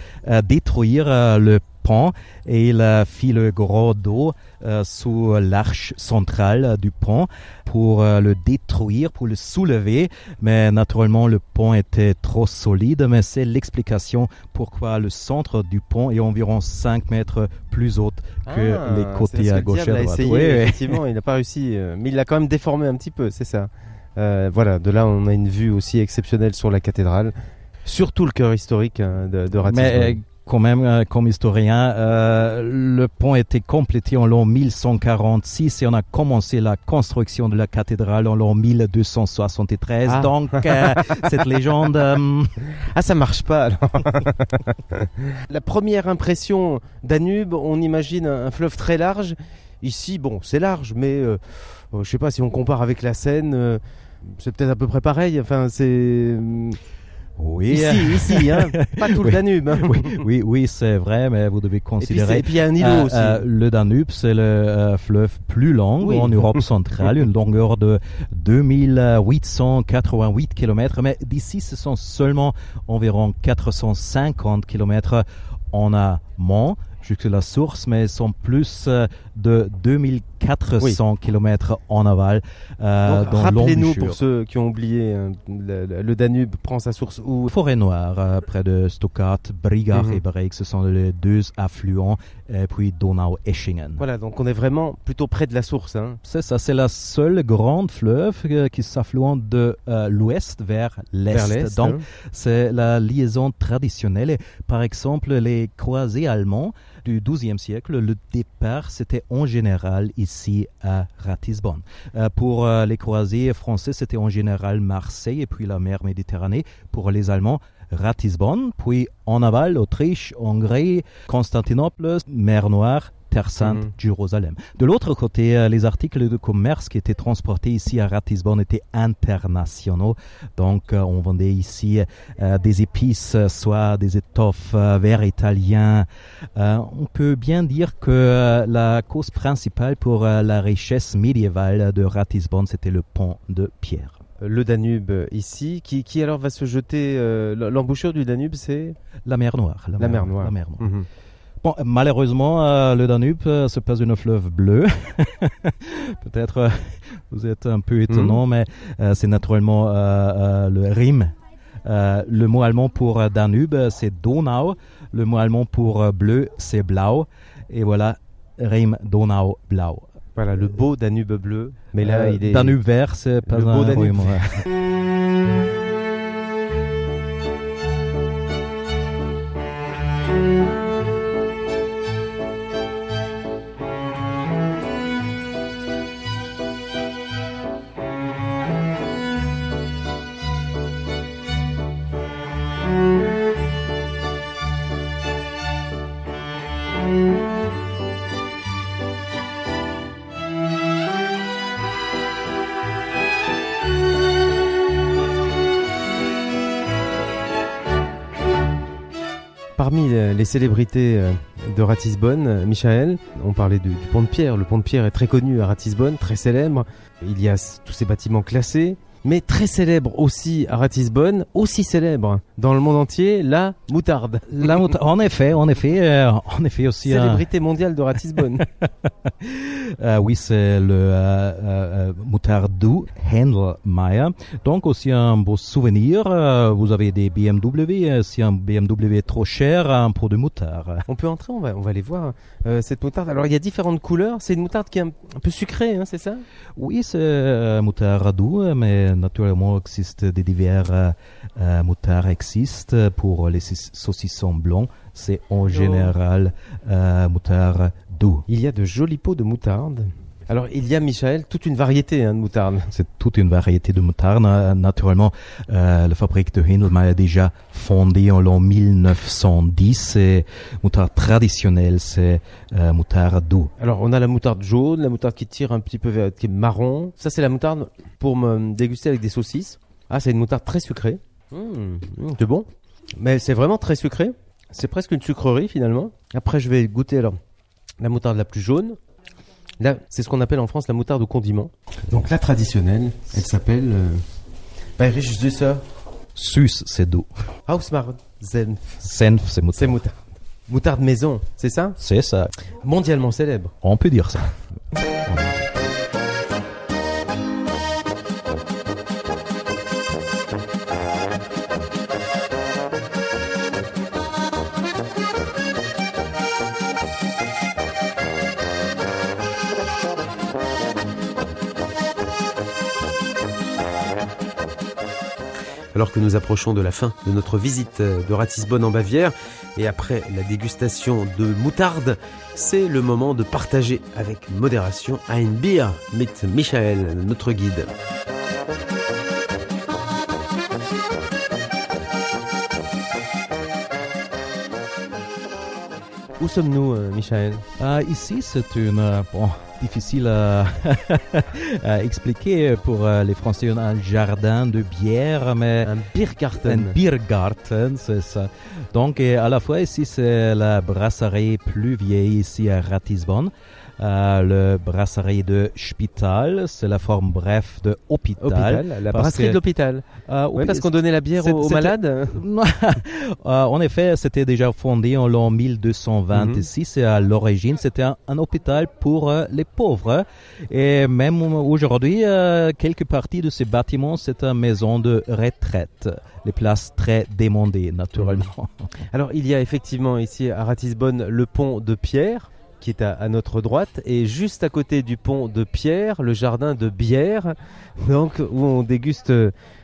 détruire le pont et il a fait le gros dos euh, sous l'arche centrale du pont pour euh, le détruire, pour le soulever. Mais naturellement, le pont était trop solide. Mais c'est l'explication pourquoi le centre du pont est environ 5 mètres plus haut que ah, les côtés à gauche et à droite. oui, effectivement, il n'a pas réussi. Euh, mais il l'a quand même déformé un petit peu, c'est ça. voilà, de là, on a une vue aussi exceptionnelle sur la cathédrale surtout le cœur historique hein, de, de Ratisbonne quand même, euh, comme historien, euh, le pont était complété en l'an 1146 et on a commencé la construction de la cathédrale en l'an 1273. Ah. Donc, euh, (laughs) cette légende... Ah, ça marche pas alors. (laughs) la première impression Danube, on imagine un fleuve très large. Ici, bon, c'est large, mais je sais pas si on compare avec la Seine, c'est peut-être à peu près pareil. Enfin, c'est... Oui. Ici, ici, hein, (laughs) pas tout le Danube. Hein. Oui, oui, oui c'est vrai, mais vous devez considérer. Et puis il y a un îlot euh, aussi. Euh, le Danube, c'est le euh, fleuve plus long en Europe centrale, une longueur de 2888 km, mais d'ici, ce sont seulement environ 450 km en amont jusqu'à la source, mais sont plus de 2400 km en aval euh, Rappelez-nous pour ceux qui ont oublié, hein, le, Danube prend sa source où? Forêt Noire, euh, près de Stuttgart, Brigach mhm. et Break, ce sont les deux affluents, et puis Donau-Eschingen. Voilà, donc on est vraiment plutôt près de la source. Hein. C'est ça, c'est la seule grande fleuve euh, qui s'affluente de euh, l'ouest vers l'est. Donc hein. c'est la liaison traditionnelle. par exemple, les croisés allemands du XIIe siècle, le départ c'était en général ici à Ratisbonne. Euh, pour euh, les croisiers français, c'était en général Marseille et puis la mer Méditerranée. Pour les Allemands, Ratisbonne, puis en aval, Autriche, Hongrie, Constantinople, mer Noire, Terre Sainte, mhm. Jérusalem. De l'autre côté, euh, les articles de commerce qui étaient transportés ici à Ratisbonne étaient internationaux. Donc, euh, on vendait ici euh, des épices, soit des étoffes verts italiens. on peut bien dire que la cause principale pour la richesse médiévale de Ratisbonne, c'était le pont de pierre le Danube ici, qui, qui alors va se jeter, l'embouchure du Danube, c'est? La mer Noire. La, mer, Noire. La mer Noire. Mhm. Bon, malheureusement, euh, le Danube, euh, c'est pas une fleuve bleue. (laughs) Peut-être euh, vous êtes un peu étonnant, hmm. mais c'est naturellement le Rhin. le mot allemand pour Danube, c'est Donau. Le mot allemand pour bleu, c'est Blau. Et voilà, Rhin, Donau, Blau. Voilà, le beau Danube bleu. Mais là, il est... Danube vert, c'est pas le beau Danube. Parmi (laughs) (laughs) les célébrités euh, de Ratisbonne, Michael, on parlait du, pont de Pierre. Le pont de Pierre est très connu à Ratisbonne, très célèbre. Il y a tous ces bâtiments classés mais très célèbre aussi à Ratisbonne, aussi célèbre dans le monde entier, la moutarde. La moutarde, en effet, en effet, euh, en effet aussi. Célébrité mondiale de Ratisbonne. euh, (laughs) oui, c'est le euh, euh doux Handelmeier. Donc aussi un beau souvenir. Euh, vous avez des BMW. Si un BMW est trop cher, un pot de moutarde. On peut entrer, on va, on va aller voir cette moutarde. Alors il y a différentes couleurs. C'est une moutarde qui est un, peu sucrée, hein, c'est ça? Oui, c'est moutarde doux, mais naturellement, existe des divers euh, euh, moutards existent. Pour les saucissons blancs, c'est en général euh, moutard doux. Il y a de jolis pots de moutarde. Alors il y a, Michel, toute une variété hein, de moutarde. C'est toute une variété de moutarde. Naturellement, euh, la fabrique de Hindelmeier a déjà fondé en l'an 1910. C'est moutarde traditionnelle, c'est euh, moutarde doux. Alors on a la moutarde jaune, la moutarde qui tire un petit peu vers, qui est marron. Ça c'est la moutarde pour me déguster avec des saucisses. Ah c'est une moutarde très sucrée. Mmh, mmh, c'est bon. Mais c'est vraiment très sucré. C'est presque une sucrerie finalement. Après je vais goûter alors la moutarde la plus jaune. Là, c'est ce qu'on appelle en France la moutarde au condiment. Donc la traditionnelle, elle s'appelle euh, Bayerisch Süßer. Sus, c'est doux. Hausmark Senf. Senf, c'est moutarde. C'est moutarde. Moutarde maison, c'est ça? C'est ça. Mondialement célèbre. On peut dire ça. Alors que nous approchons de la fin de notre visite de Ratisbonne en Bavière et après la dégustation de moutarde, c'est le moment de partager avec modération ein Bier mit Michael, notre guide. Où sommes-nous, euh, Michael? Euh, Ici, c'est une... Euh, bon, difficile à, (laughs) à, expliquer pour les Français. Un jardin de bière, mais... Un Biergarten. Un Biergarten, c'est ça. Donc, à la fois ici, c'est la brasserie plus vieille ici à Ratisbonne. Euh, le brasserie de Spital, c'est la forme bref de hôpital. hôpital la brasserie de l'hôpital. Euh, oui, parce qu'on donnait la bière aux, malades (laughs) euh, En effet, c'était déjà fondé en l'an 1226 et à l'origine, c'était un, un, hôpital pour euh, les pauvres. Et même aujourd'hui, euh, quelques parties de ces bâtiments, c'est une maison de retraite. Les places très demandées, naturellement. Alors, il y a effectivement ici à Ratisbonne le pont de Pierre qui est à, notre droite, et juste à côté du pont de Pierre, le jardin de bière, (laughs) donc où on déguste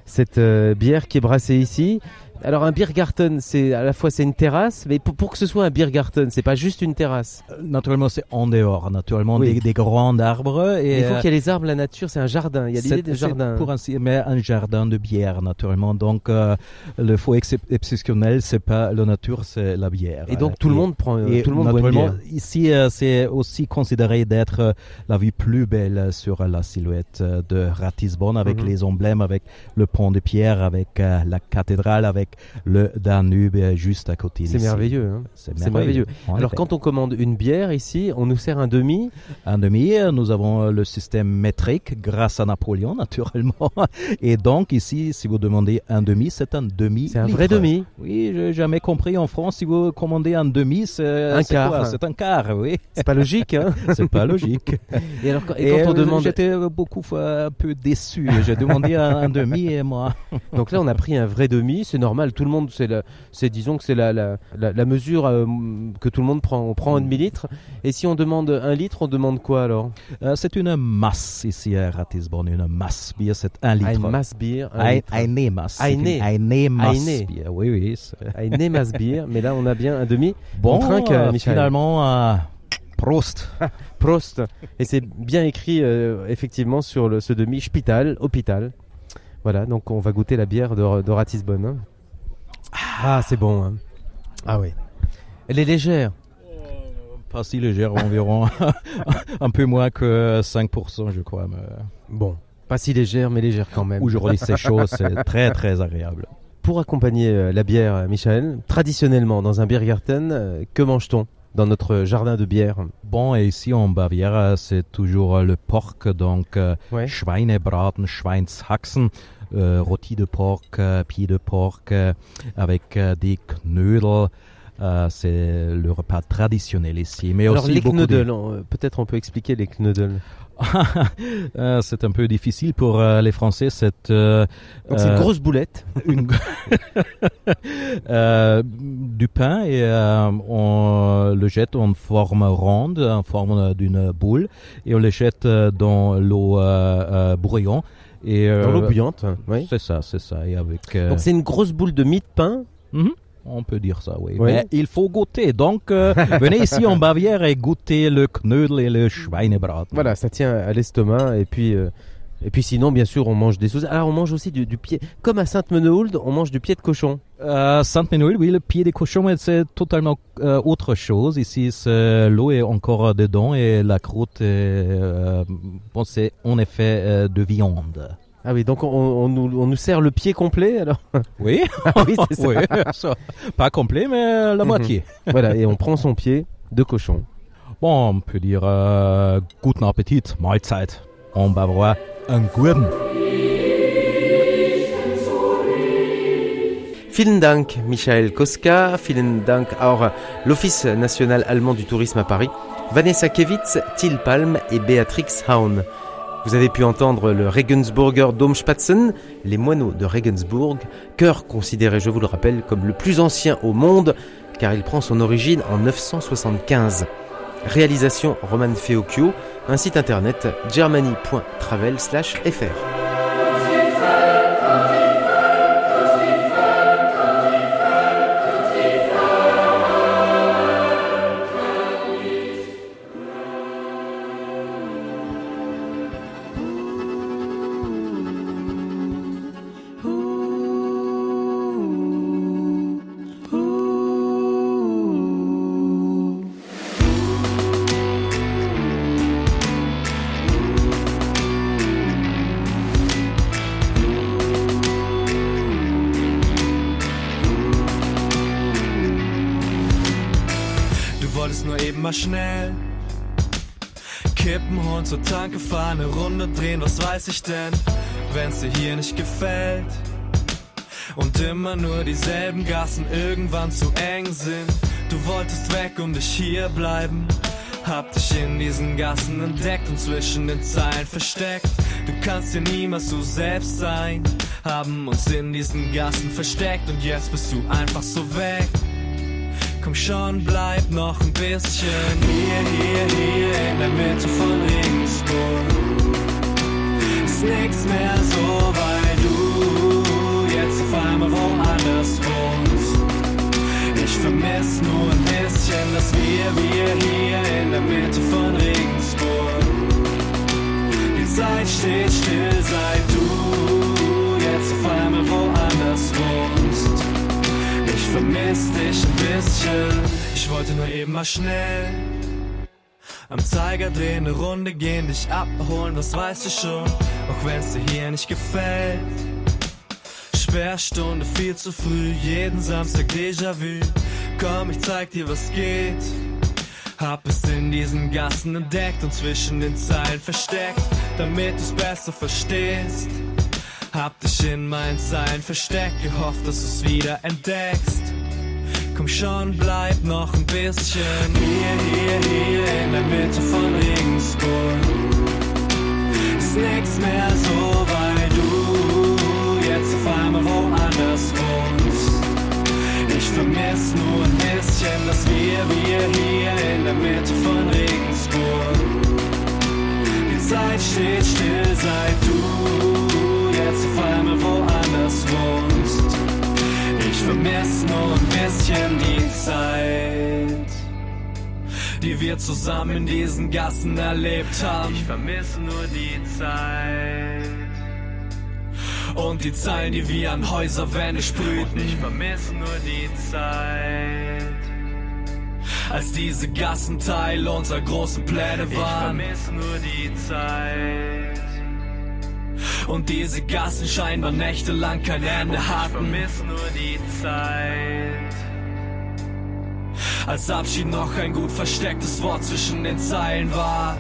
cette euh, bière qui est brassée ici. Alors un Biergarten, c'est à la fois c'est une terrasse, mais pour, pour, que ce soit un Biergarten, c'est pas juste une terrasse. Euh, naturellement, c'est en dehors, naturellement oui. des, des, grands arbres. Et il faut qu'il y ait les arbres, la nature, c'est un jardin. Il y a l'idée de jardin. Pour ainsi, mais un jardin de bière, naturellement. Donc euh, le faux exceptionnel, c'est pas la nature, c'est la bière. Et donc tout et, le monde prend, et tout le monde boit bière. Ici, euh, c'est aussi considéré d'être euh, la vue plus belle sur la silhouette de Ratisbonne, avec mm -hmm. les emblèmes, avec le pont de pierre, avec la cathédrale, avec le Danube juste à côté. C'est merveilleux. Hein C'est merveilleux. merveilleux. Alors quand on commande une bière ici, on nous sert un demi. Un demi. Nous avons le système métrique grâce à Napoléon (laughs) naturellement. Et donc ici, si vous demandez un demi, c'est un demi. C'est un vrai demi. Oui, j'ai jamais compris en France si vous commandez un demi, c'est un quart. C'est un quart, oui. C'est pas logique. Hein (laughs) c'est pas logique. (laughs) Et alors et quand et on demande, j'étais beaucoup un peu déçu. J'ai demandé un, un demi et moi. Donc là, on a pris un vrai demi. C'est normal. Tout le monde, c'est disons que c'est la, la, la, la, mesure euh, que tout le monde prend. On prend un demi-litre. Et si on demande un litre, on demande quoi alors? Euh, C'est une masse ici à Ratisbonne, une masse bière, c'est un litre. Une masse bière. Un, un masse. Eine masse bière. Oui, oui. Eine masse (laughs) bière. Mais là, on a bien un demi. Bon, on trinque, euh, finalement. Prost. (laughs) Prost. Et c'est bien écrit euh, effectivement sur le, ce demi Spital, hôpital. Voilà, donc on va goûter la bière de, de Ratisbonne. Ah, c'est bon. Hein. Ah oui. Elle est légère. Pas si légère, environ (laughs) un peu moins que 5%, je crois. Mais... Bon, pas si légère, mais légère quand même. Aujourd'hui, c'est chaud, (laughs) c'est très très agréable. Pour accompagner euh, la bière, Michel, traditionnellement dans un Biergarten, euh, que mange-t-on dans notre jardin de bière? Bon, et ici en Bavière, c'est toujours le porc, donc euh, ouais. Schweinebraten, Schweinshaxen, euh, rôti de porc, euh, pied de porc, avec des knödel. Euh, c'est le repas traditionnel ici. Mais Alors aussi les knödel, de... peut-être on peut expliquer les knödel. (laughs) euh, c'est un peu difficile pour euh, les Français. C'est euh, Donc c'est une grosse boulette, (laughs) une (laughs) du pain et on le jette en forme ronde, en forme d'une boule, et on le jette dans l'eau bouillon Et, Dans l'eau bouillante, oui. C'est ça, c'est ça. Et avec, euh, Donc c'est une grosse boule de mie de pain mhm, On peut dire ça, oui. Oui. Mais il faut goûter. Donc, euh, (laughs) venez ici en Bavière et goûtez le Knödel et le Schweinebraten. Voilà, ça tient à l'estomac et puis euh, et puis sinon bien sûr on mange des sauces. Alors on mange aussi du, du pied, comme à Sainte-Menehould, on mange du pied de cochon. Euh, Sainte-Menehould, oui, le pied des cochons, mais c'est totalement euh, autre chose. Ici, c'est- l'eau est encore dedans et la croûte est, euh, bon, c'est en effet euh, de viande. Ah oui, donc on, on nous, on nous sert le pied complet alors. (laughs) Oui, Ah oui, c'est ça. (laughs) Oui, ça. Pas complet, mais la Mhm. moitié. (laughs) voilà, et on prend son pied de cochon. Bon, on peut dire euh, guten Appetit, Mahlzeit. En bavarois, guten. Vielen Dank, Michael Koska. Vielen Dank auch l'Office national allemand du tourisme à Paris, Vanessa Kevitz, Till Palm et Beatrix Haun. Vous avez pu entendre le Regensburger Domspatzen, les moineaux de Regensburg, chœur considéré, je vous le rappelle, comme le plus ancien au monde, car il prend son origine en 975. Réalisation Roman Feocchio, un site internet germany.travel/fr. mal schnell kippen und zur Tanke fahren, eine Runde drehen, was weiß ich denn, wenn's dir hier nicht gefällt. Und immer nur dieselben Gassen irgendwann zu eng sind. Du wolltest weg und ich hier bleiben. Hab dich in diesen Gassen entdeckt und zwischen den Zeilen versteckt. Du kannst ja niemals du selbst sein. Haben uns in diesen Gassen versteckt und jetzt bist du einfach so weg. Komm schon, bleib noch ein bisschen hier, hier, hier in der Mitte von Regensburg. Ist nix mehr so, weil du jetzt auf einmal woanders wohnst. Ich vermiss nur ein bisschen, dass wir, wir hier in der Mitte von Regensburg. Die Zeit steht still, seit du jetzt auf einmal woanders wohnst. Vermiss dich ein bisschen. Ich wollte nur eben mal schnell am Zeiger drehen, eine Runde gehen, dich abholen, das weißt du schon. Auch wenn's dir hier nicht gefällt. Sperrstunde viel zu früh, jeden Samstag Déjà-vu. Komm, ich zeig dir, was geht. Hab es in diesen Gassen entdeckt und zwischen den Zeilen versteckt, damit du's besser verstehst. Hab dich in meinen Zeilen versteckt, gehofft, dass du's wieder entdeckst. Komm schon, bleib noch ein bisschen hier, hier, hier in der Mitte von Regensburg. Ist nix mehr so, weil du jetzt auf einmal woanders wohnst. Ich vermiss nur ein bisschen, dass wir, wir hier in der Mitte von Regensburg. Die Zeit steht still, seit du jetzt auf einmal woanders wohnst. Ich vermiss nur ein bisschen die Zeit, die wir zusammen in diesen Gassen erlebt haben. Ich vermisse nur die Zeit. Und die Zeilen, die wir an Häuserwände sprühten. Ich vermisse nur die Zeit. Als diese Gassen Teil unserer großen Pläne waren. Ich vermisse nur die Zeit. Und diese Gassen scheinbar nächtelang kein Ende hatten. Ich vermisse nur die Zeit. Als Abschied noch ein gut verstecktes Wort zwischen den Zeilen war.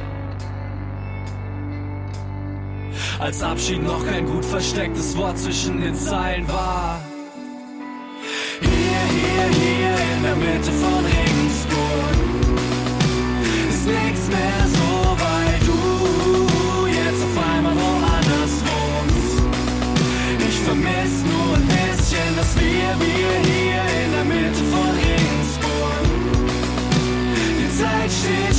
Als Abschied noch ein gut verstecktes Wort zwischen den Zeilen war. Hier, hier, hier in der Mitte von Regensburg ist nichts mehr so, vermisst nur ein bisschen, dass wir, wir hier in der Mitte von Regensburg. Die Zeit steht